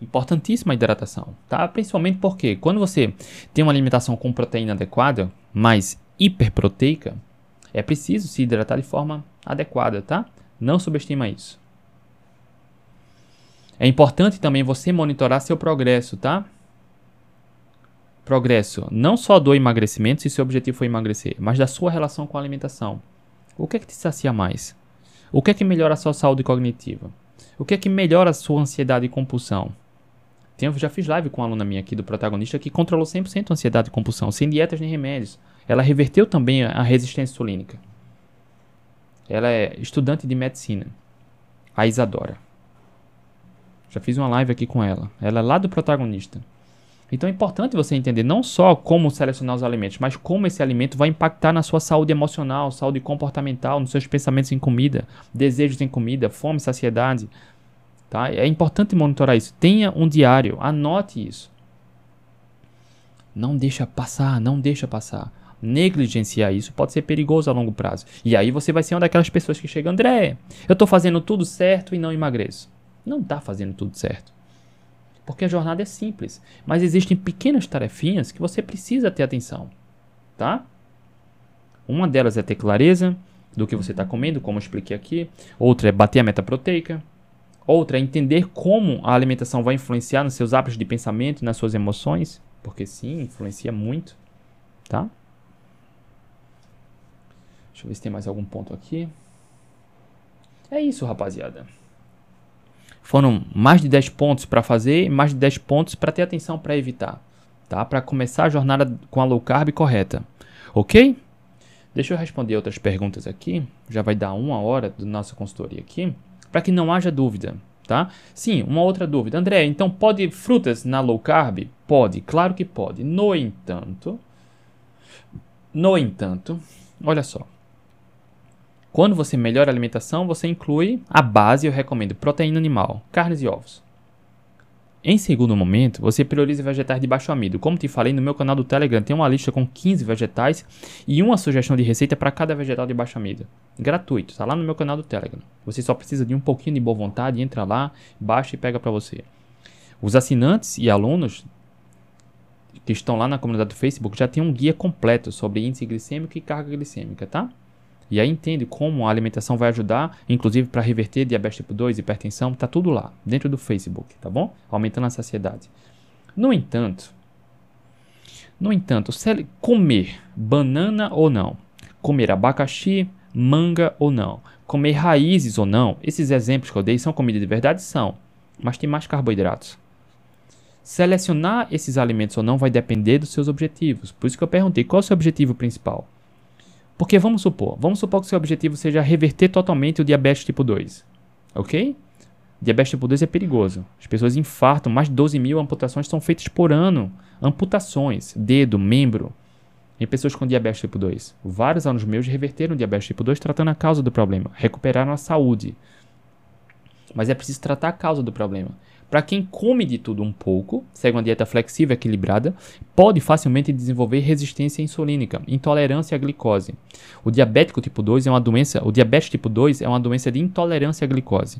Importantíssima a hidratação, tá? Principalmente porque quando você tem uma alimentação com proteína adequada, mas hiperproteica, é preciso se hidratar de forma adequada, tá? Não subestima isso. É importante também você monitorar seu progresso, tá? Progresso não só do emagrecimento, se seu objetivo for emagrecer, mas da sua relação com a alimentação. O que é que te sacia mais? O que é que melhora a sua saúde cognitiva? O que é que melhora a sua ansiedade e compulsão? Eu já fiz live com uma aluna minha aqui do protagonista que controlou 100% a ansiedade e compulsão, sem dietas nem remédios. Ela reverteu também a resistência insulínica. Ela é estudante de medicina, a Isadora. Já fiz uma live aqui com ela. Ela é lá do protagonista. Então é importante você entender não só como selecionar os alimentos, mas como esse alimento vai impactar na sua saúde emocional, saúde comportamental, nos seus pensamentos em comida, desejos em comida, fome, saciedade. Tá? É importante monitorar isso. Tenha um diário, anote isso. Não deixa passar, não deixa passar. Negligenciar isso pode ser perigoso a longo prazo. E aí você vai ser uma daquelas pessoas que chega, André, eu estou fazendo tudo certo e não emagreço. Não está fazendo tudo certo. Porque a jornada é simples, mas existem pequenas tarefinhas que você precisa ter atenção, tá? Uma delas é ter clareza do que você está comendo, como eu expliquei aqui. Outra é bater a meta proteica. Outra é entender como a alimentação vai influenciar nos seus hábitos de pensamento, nas suas emoções, porque sim, influencia muito, tá? Deixa eu ver se tem mais algum ponto aqui. É isso, rapaziada. Foram mais de 10 pontos para fazer mais de 10 pontos para ter atenção para evitar, tá? Para começar a jornada com a low carb correta. OK? Deixa eu responder outras perguntas aqui. Já vai dar uma hora do nossa consultoria aqui, para que não haja dúvida, tá? Sim, uma outra dúvida. André, então pode frutas na low carb? Pode, claro que pode. No entanto, no entanto, olha só. Quando você melhora a alimentação, você inclui a base, eu recomendo proteína animal, carnes e ovos. Em segundo momento, você prioriza vegetais de baixo amido. Como te falei, no meu canal do Telegram tem uma lista com 15 vegetais e uma sugestão de receita para cada vegetal de baixo amido. Gratuito, está lá no meu canal do Telegram. Você só precisa de um pouquinho de boa vontade, entra lá, baixa e pega para você. Os assinantes e alunos que estão lá na comunidade do Facebook já tem um guia completo sobre índice glicêmico e carga glicêmica, tá? E aí entende como a alimentação vai ajudar, inclusive para reverter diabetes tipo 2, hipertensão, tá tudo lá, dentro do Facebook, tá bom? Aumentando a saciedade. No entanto, no entanto, comer banana ou não, comer abacaxi, manga ou não, comer raízes ou não, esses exemplos que eu dei são comida de verdade? São, mas tem mais carboidratos. Selecionar esses alimentos ou não vai depender dos seus objetivos. Por isso que eu perguntei qual é o seu objetivo principal. Porque vamos supor, vamos supor que seu objetivo seja reverter totalmente o diabetes tipo 2. Ok? Diabetes tipo 2 é perigoso. As pessoas infartam, mais de 12 mil amputações são feitas por ano. Amputações, dedo, membro, em pessoas com diabetes tipo 2. Vários alunos meus reverteram o diabetes tipo 2 tratando a causa do problema, recuperaram a saúde. Mas é preciso tratar a causa do problema. Para quem come de tudo um pouco, segue uma dieta flexível e equilibrada, pode facilmente desenvolver resistência insulínica, intolerância à glicose. O diabético tipo 2 é uma doença, o diabetes tipo 2 é uma doença de intolerância à glicose.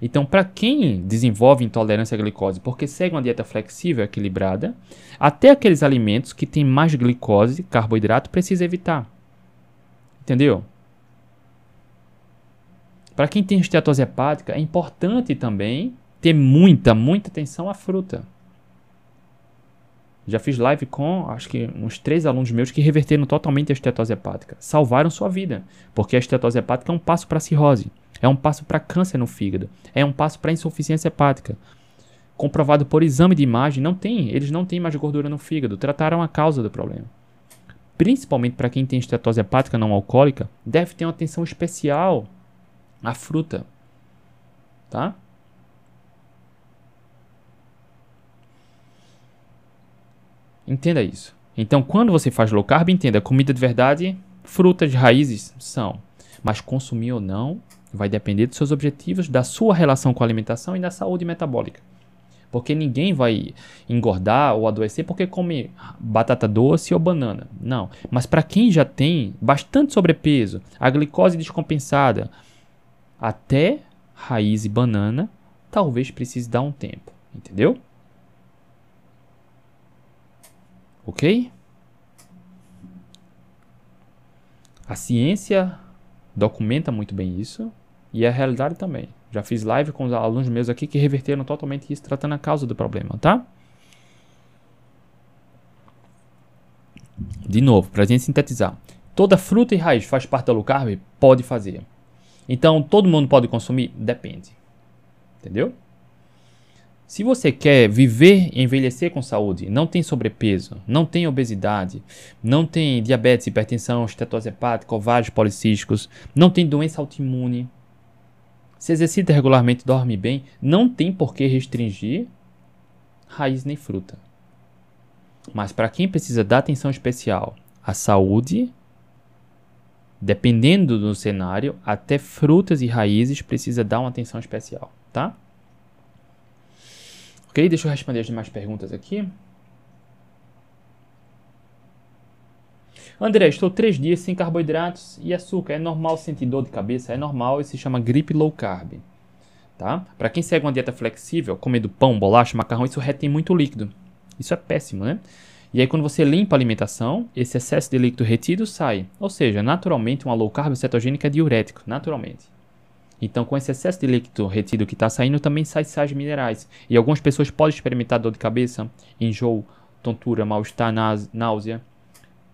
Então, para quem desenvolve intolerância à glicose porque segue uma dieta flexível e equilibrada, até aqueles alimentos que têm mais glicose, carboidrato, precisa evitar. Entendeu? Para quem tem esteatose hepática, é importante também ter muita, muita atenção à fruta. Já fiz live com, acho que uns três alunos meus que reverteram totalmente a estetose hepática. Salvaram sua vida, porque a estetose hepática é um passo para cirrose, é um passo para câncer no fígado, é um passo para insuficiência hepática. Comprovado por exame de imagem, não tem, eles não têm mais gordura no fígado, trataram a causa do problema. Principalmente para quem tem estetose hepática não alcoólica, deve ter uma atenção especial à fruta, tá? Entenda isso. Então, quando você faz low carb, entenda, comida de verdade, frutas, raízes são. Mas consumir ou não vai depender dos seus objetivos, da sua relação com a alimentação e da saúde metabólica. Porque ninguém vai engordar ou adoecer porque come batata doce ou banana. Não. Mas para quem já tem bastante sobrepeso, a glicose descompensada, até raiz e banana, talvez precise dar um tempo. Entendeu? Ok? A ciência documenta muito bem isso e a realidade também. Já fiz live com os alunos meus aqui que reverteram totalmente isso, tratando a causa do problema, tá? De novo, para a gente sintetizar. Toda fruta e raiz faz parte da low carb? Pode fazer. Então, todo mundo pode consumir? Depende. Entendeu? Se você quer viver e envelhecer com saúde, não tem sobrepeso, não tem obesidade, não tem diabetes, hipertensão, estetose hepática, ovários policísticos, não tem doença autoimune, se exercita regularmente, dorme bem, não tem por que restringir raiz nem fruta. Mas para quem precisa dar atenção especial à saúde, dependendo do cenário, até frutas e raízes precisa dar uma atenção especial, tá? Ok, deixa eu responder as demais perguntas aqui. André, estou três dias sem carboidratos e açúcar. É normal sentir dor de cabeça? É normal e se chama gripe low carb. Tá? Para quem segue uma dieta flexível, comendo pão, bolacha, macarrão, isso retém muito líquido. Isso é péssimo, né? E aí quando você limpa a alimentação, esse excesso de líquido retido sai. Ou seja, naturalmente uma low carb cetogênica é diurético, naturalmente. Então, com esse excesso de líquido retido que está saindo, também sai sais minerais. E algumas pessoas podem experimentar dor de cabeça, enjoo, tontura, mal-estar, náusea.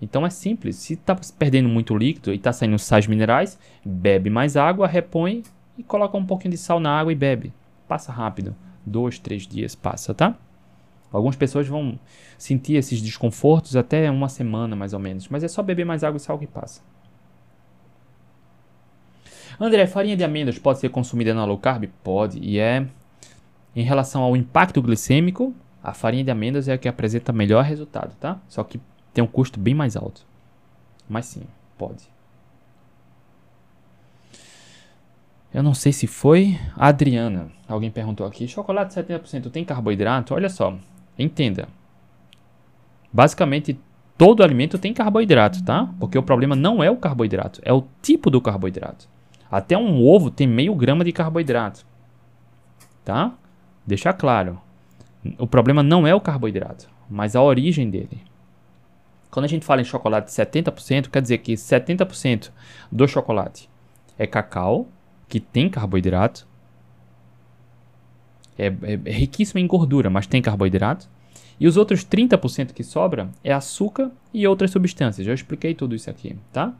Então é simples. Se está perdendo muito líquido e está saindo sais minerais, bebe mais água, repõe e coloca um pouquinho de sal na água e bebe. Passa rápido. Dois, três dias passa, tá? Algumas pessoas vão sentir esses desconfortos até uma semana mais ou menos. Mas é só beber mais água e sal que passa. André, farinha de amêndoas pode ser consumida na low carb? Pode, e é. Em relação ao impacto glicêmico, a farinha de amêndoas é a que apresenta melhor resultado, tá? Só que tem um custo bem mais alto. Mas sim, pode. Eu não sei se foi Adriana. Alguém perguntou aqui: chocolate 70% tem carboidrato? Olha só, entenda. Basicamente, todo alimento tem carboidrato, tá? Porque o problema não é o carboidrato, é o tipo do carboidrato. Até um ovo tem meio grama de carboidrato. Tá? Deixar claro. O problema não é o carboidrato, mas a origem dele. Quando a gente fala em chocolate de 70%, quer dizer que 70% do chocolate é cacau, que tem carboidrato. É, é, é riquíssimo em gordura, mas tem carboidrato. E os outros 30% que sobra é açúcar e outras substâncias. Já expliquei tudo isso aqui, tá?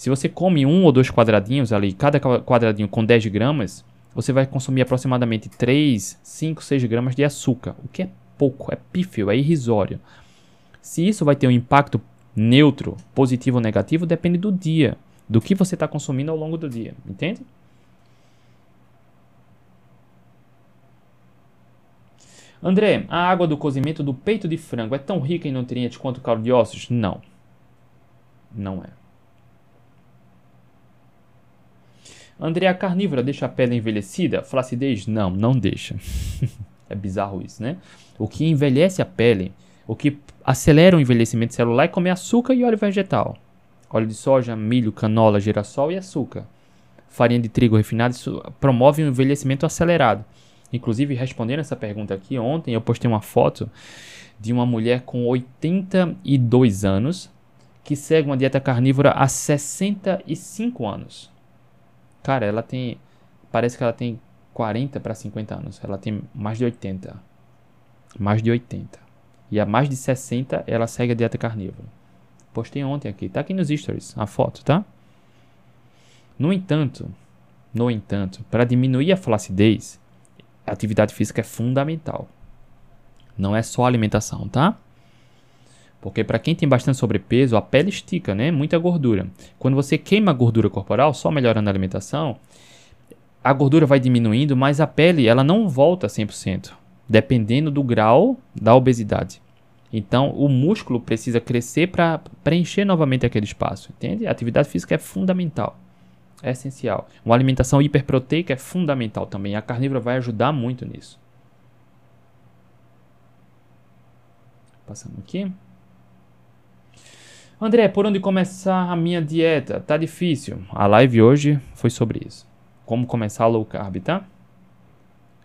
Se você come um ou dois quadradinhos ali, cada quadradinho com 10 gramas, você vai consumir aproximadamente 3, 5, 6 gramas de açúcar, o que é pouco, é pífio, é irrisório. Se isso vai ter um impacto neutro, positivo ou negativo, depende do dia, do que você está consumindo ao longo do dia, entende? André, a água do cozimento do peito de frango é tão rica em nutrientes quanto o caldo de ossos? Não. Não é. André, a carnívora deixa a pele envelhecida? Flacidez? Não, não deixa. é bizarro isso, né? O que envelhece a pele, o que acelera o envelhecimento celular é comer açúcar e óleo vegetal. Óleo de soja, milho, canola, girassol e açúcar. Farinha de trigo refinada, isso promove um envelhecimento acelerado. Inclusive, respondendo essa pergunta aqui, ontem eu postei uma foto de uma mulher com 82 anos que segue uma dieta carnívora há 65 anos. Cara, ela tem. Parece que ela tem 40 para 50 anos. Ela tem mais de 80. Mais de 80. E há mais de 60 ela segue a dieta carnívora. Postei ontem aqui. Tá aqui nos stories a foto, tá? No entanto, no entanto, para diminuir a flacidez, a atividade física é fundamental. Não é só alimentação, tá? Porque para quem tem bastante sobrepeso, a pele estica, né? Muita gordura. Quando você queima a gordura corporal, só melhorando a alimentação, a gordura vai diminuindo, mas a pele ela não volta 100%, dependendo do grau da obesidade. Então, o músculo precisa crescer para preencher novamente aquele espaço, entende? A atividade física é fundamental, é essencial. Uma alimentação hiperproteica é fundamental também. A carnívora vai ajudar muito nisso. Passando aqui. André, por onde começar a minha dieta? Tá difícil. A live hoje foi sobre isso. Como começar low carb, tá?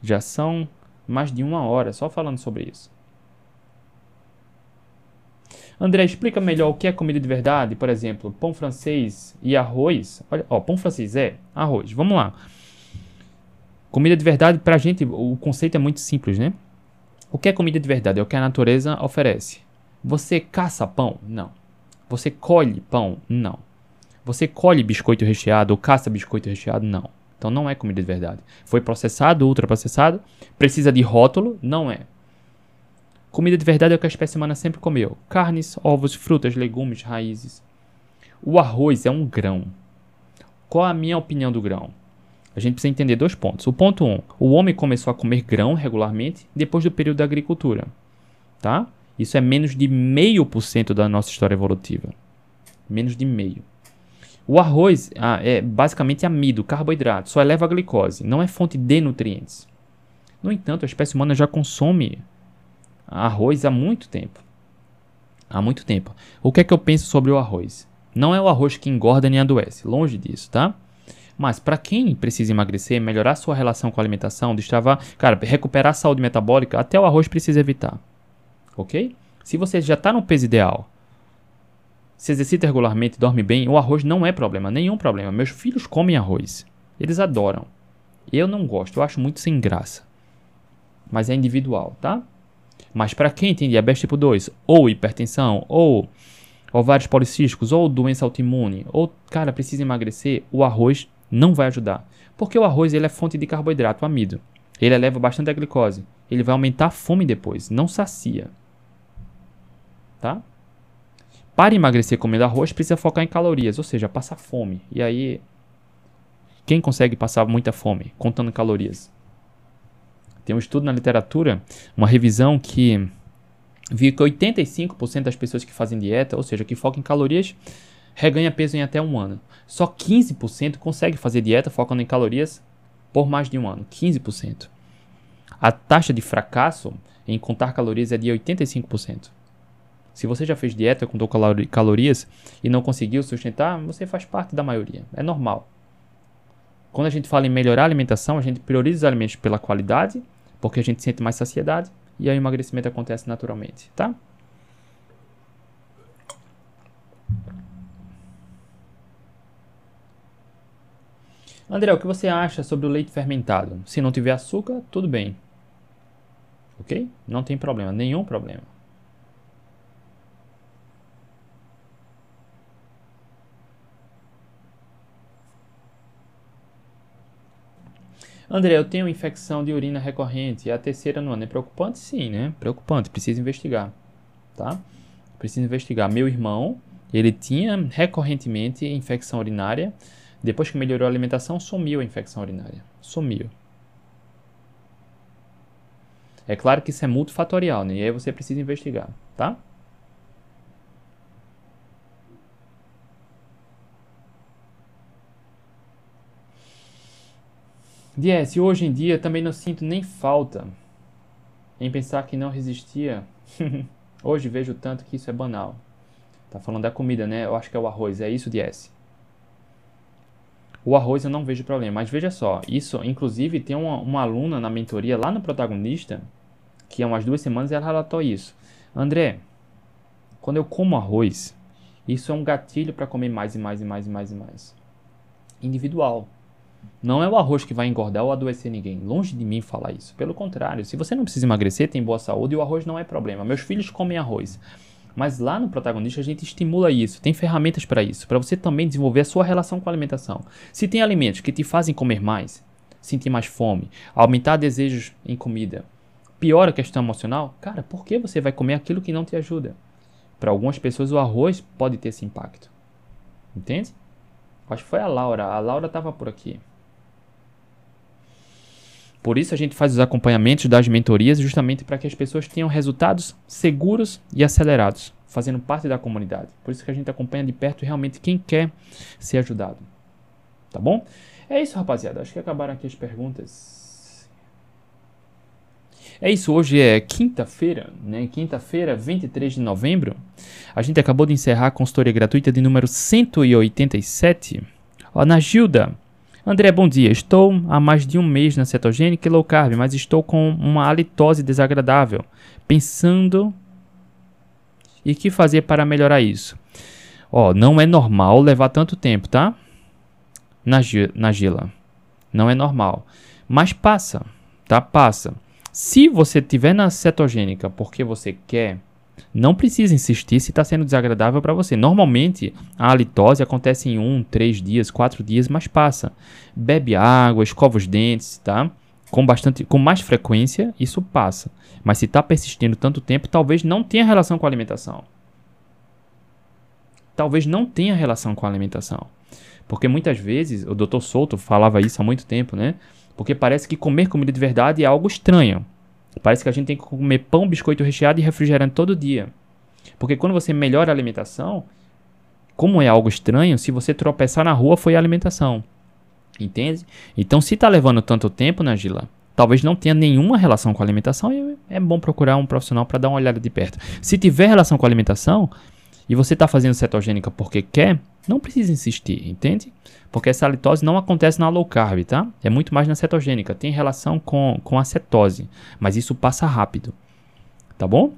Já são mais de uma hora só falando sobre isso. André, explica melhor o que é comida de verdade, por exemplo, pão francês e arroz. Olha, ó, pão francês é arroz. Vamos lá. Comida de verdade, pra gente, o conceito é muito simples, né? O que é comida de verdade? É o que a natureza oferece. Você caça pão? Não. Você colhe pão? Não. Você colhe biscoito recheado ou caça biscoito recheado? Não. Então não é comida de verdade. Foi processado, ultraprocessado, precisa de rótulo? Não é. Comida de verdade é o que a espécie humana sempre comeu: carnes, ovos, frutas, legumes, raízes. O arroz é um grão. Qual a minha opinião do grão? A gente precisa entender dois pontos. O ponto 1, um, o homem começou a comer grão regularmente depois do período da agricultura, tá? Isso é menos de meio por cento da nossa história evolutiva. Menos de meio. O arroz ah, é basicamente amido, carboidrato, só eleva a glicose, não é fonte de nutrientes. No entanto, a espécie humana já consome arroz há muito tempo. Há muito tempo. O que é que eu penso sobre o arroz? Não é o arroz que engorda nem adoece, longe disso, tá? Mas para quem precisa emagrecer, melhorar sua relação com a alimentação, destravar, cara, recuperar a saúde metabólica, até o arroz precisa evitar ok? Se você já está no peso ideal, se exercita regularmente, dorme bem, o arroz não é problema, nenhum problema. Meus filhos comem arroz, eles adoram. Eu não gosto, eu acho muito sem graça. Mas é individual, tá? Mas para quem tem diabetes tipo 2, ou hipertensão, ou ovários policísticos, ou doença autoimune, ou cara precisa emagrecer, o arroz não vai ajudar. Porque o arroz ele é fonte de carboidrato, amido. Ele eleva bastante a glicose. Ele vai aumentar a fome depois, não sacia tá? Para emagrecer comendo arroz, precisa focar em calorias, ou seja, passar fome. E aí, quem consegue passar muita fome contando calorias? Tem um estudo na literatura, uma revisão que viu que 85% das pessoas que fazem dieta, ou seja, que focam em calorias, reganha peso em até um ano. Só 15% consegue fazer dieta focando em calorias por mais de um ano. 15%. A taxa de fracasso em contar calorias é de 85%. Se você já fez dieta, contou calorias e não conseguiu sustentar, você faz parte da maioria. É normal. Quando a gente fala em melhorar a alimentação, a gente prioriza os alimentos pela qualidade, porque a gente sente mais saciedade e aí o emagrecimento acontece naturalmente, tá? André, o que você acha sobre o leite fermentado? Se não tiver açúcar, tudo bem. Ok? Não tem problema, nenhum problema. André, eu tenho infecção de urina recorrente, é a terceira no ano. É preocupante? Sim, né? Preocupante, precisa investigar, tá? Precisa investigar. Meu irmão, ele tinha recorrentemente infecção urinária. Depois que melhorou a alimentação, sumiu a infecção urinária. Sumiu. É claro que isso é multifatorial, né? E aí você precisa investigar, tá? Dies, hoje em dia também não sinto nem falta em pensar que não resistia. hoje vejo tanto que isso é banal. Tá falando da comida, né? Eu acho que é o arroz. É isso, Dies? O arroz eu não vejo problema. Mas veja só, isso, inclusive, tem uma, uma aluna na mentoria lá no protagonista, que há umas duas semanas ela relatou isso. André, quando eu como arroz, isso é um gatilho para comer mais e mais e mais e mais e mais. Individual. Não é o arroz que vai engordar ou adoecer ninguém. Longe de mim falar isso. Pelo contrário, se você não precisa emagrecer, tem boa saúde e o arroz não é problema. Meus filhos comem arroz. Mas lá no protagonista a gente estimula isso, tem ferramentas para isso, para você também desenvolver a sua relação com a alimentação. Se tem alimentos que te fazem comer mais, sentir mais fome, aumentar desejos em comida, piora a questão emocional, cara, por que você vai comer aquilo que não te ajuda? Para algumas pessoas o arroz pode ter esse impacto. Entende? Acho que foi a Laura. A Laura estava por aqui. Por isso a gente faz os acompanhamentos das mentorias justamente para que as pessoas tenham resultados seguros e acelerados, fazendo parte da comunidade. Por isso que a gente acompanha de perto realmente quem quer ser ajudado. Tá bom? É isso, rapaziada. Acho que acabaram aqui as perguntas. É isso, hoje é quinta-feira, né? Quinta-feira, 23 de novembro. A gente acabou de encerrar a consultoria gratuita de número 187. Ó, na Gilda. André, bom dia. Estou há mais de um mês na cetogênica e low carb, mas estou com uma halitose desagradável. Pensando e que fazer para melhorar isso? Ó, não é normal levar tanto tempo, tá? Na, na Gila. Não é normal. Mas passa, tá? Passa. Se você tiver na cetogênica porque você quer, não precisa insistir se está sendo desagradável para você. Normalmente a halitose acontece em um, três dias, quatro dias, mas passa. Bebe água, escova os dentes, tá? Com bastante, com mais frequência, isso passa. Mas se está persistindo tanto tempo, talvez não tenha relação com a alimentação. Talvez não tenha relação com a alimentação. Porque muitas vezes, o Dr. Souto falava isso há muito tempo, né? Porque parece que comer comida de verdade é algo estranho. Parece que a gente tem que comer pão, biscoito recheado e refrigerante todo dia. Porque quando você melhora a alimentação, como é algo estranho, se você tropeçar na rua foi a alimentação. Entende? Então, se está levando tanto tempo, né, talvez não tenha nenhuma relação com a alimentação e é bom procurar um profissional para dar uma olhada de perto. Se tiver relação com a alimentação e você está fazendo cetogênica porque quer, não precisa insistir, entende? Porque essa halitose não acontece na low carb, tá? É muito mais na cetogênica. Tem relação com, com a cetose, mas isso passa rápido. Tá bom?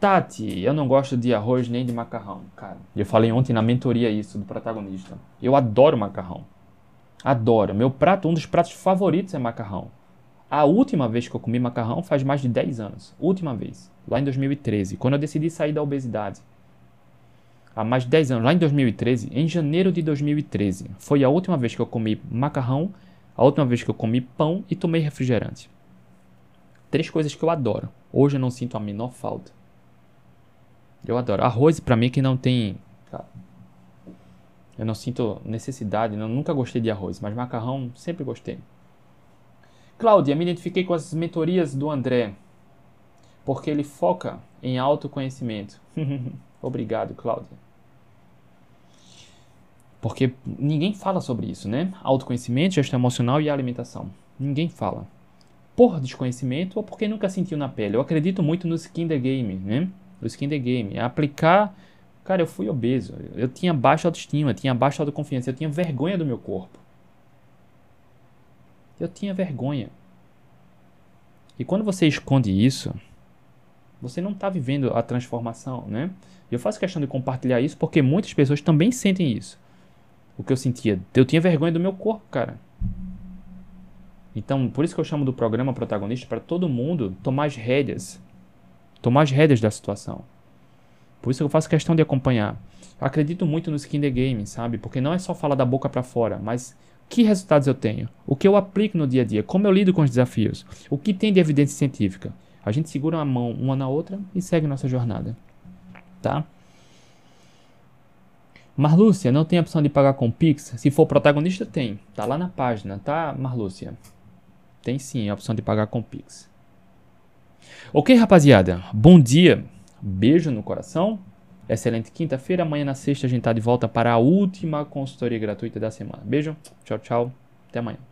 Tati, eu não gosto de arroz nem de macarrão, cara. Eu falei ontem na mentoria isso do protagonista. Eu adoro macarrão. Adoro. Meu prato, um dos pratos favoritos é macarrão. A última vez que eu comi macarrão faz mais de 10 anos. Última vez. Lá em 2013. Quando eu decidi sair da obesidade. Há mais de 10 anos. Lá em 2013. Em janeiro de 2013. Foi a última vez que eu comi macarrão. A última vez que eu comi pão e tomei refrigerante. Três coisas que eu adoro. Hoje eu não sinto a menor falta. Eu adoro. Arroz para mim que não tem. Eu não sinto necessidade. Eu nunca gostei de arroz. Mas macarrão sempre gostei. Cláudia, me identifiquei com as mentorias do André, porque ele foca em autoconhecimento. Obrigado, Cláudia. Porque ninguém fala sobre isso, né? Autoconhecimento, gestão emocional e alimentação. Ninguém fala. Por desconhecimento ou porque nunca sentiu na pele. Eu acredito muito no skin the game, né? No skin the game. Aplicar. Cara, eu fui obeso. Eu tinha baixa autoestima, tinha baixa autoconfiança, eu tinha vergonha do meu corpo. Eu tinha vergonha. E quando você esconde isso, você não está vivendo a transformação, né? Eu faço questão de compartilhar isso porque muitas pessoas também sentem isso. O que eu sentia, eu tinha vergonha do meu corpo, cara. Então, por isso que eu chamo do programa protagonista para todo mundo tomar as rédeas, tomar as rédeas da situação. Por isso que eu faço questão de acompanhar. Acredito muito no skin the game, sabe? Porque não é só falar da boca para fora, mas que resultados eu tenho? O que eu aplico no dia a dia? Como eu lido com os desafios? O que tem de evidência científica? A gente segura a mão uma na outra e segue nossa jornada. Tá? Marlúcia, não tem opção de pagar com Pix? Se for protagonista, tem. Tá lá na página, tá, Marlúcia? Tem sim a opção de pagar com Pix. Ok, rapaziada. Bom dia. Beijo no coração. Excelente quinta-feira. Amanhã na sexta a gente tá de volta para a última consultoria gratuita da semana. Beijo, tchau, tchau. Até amanhã.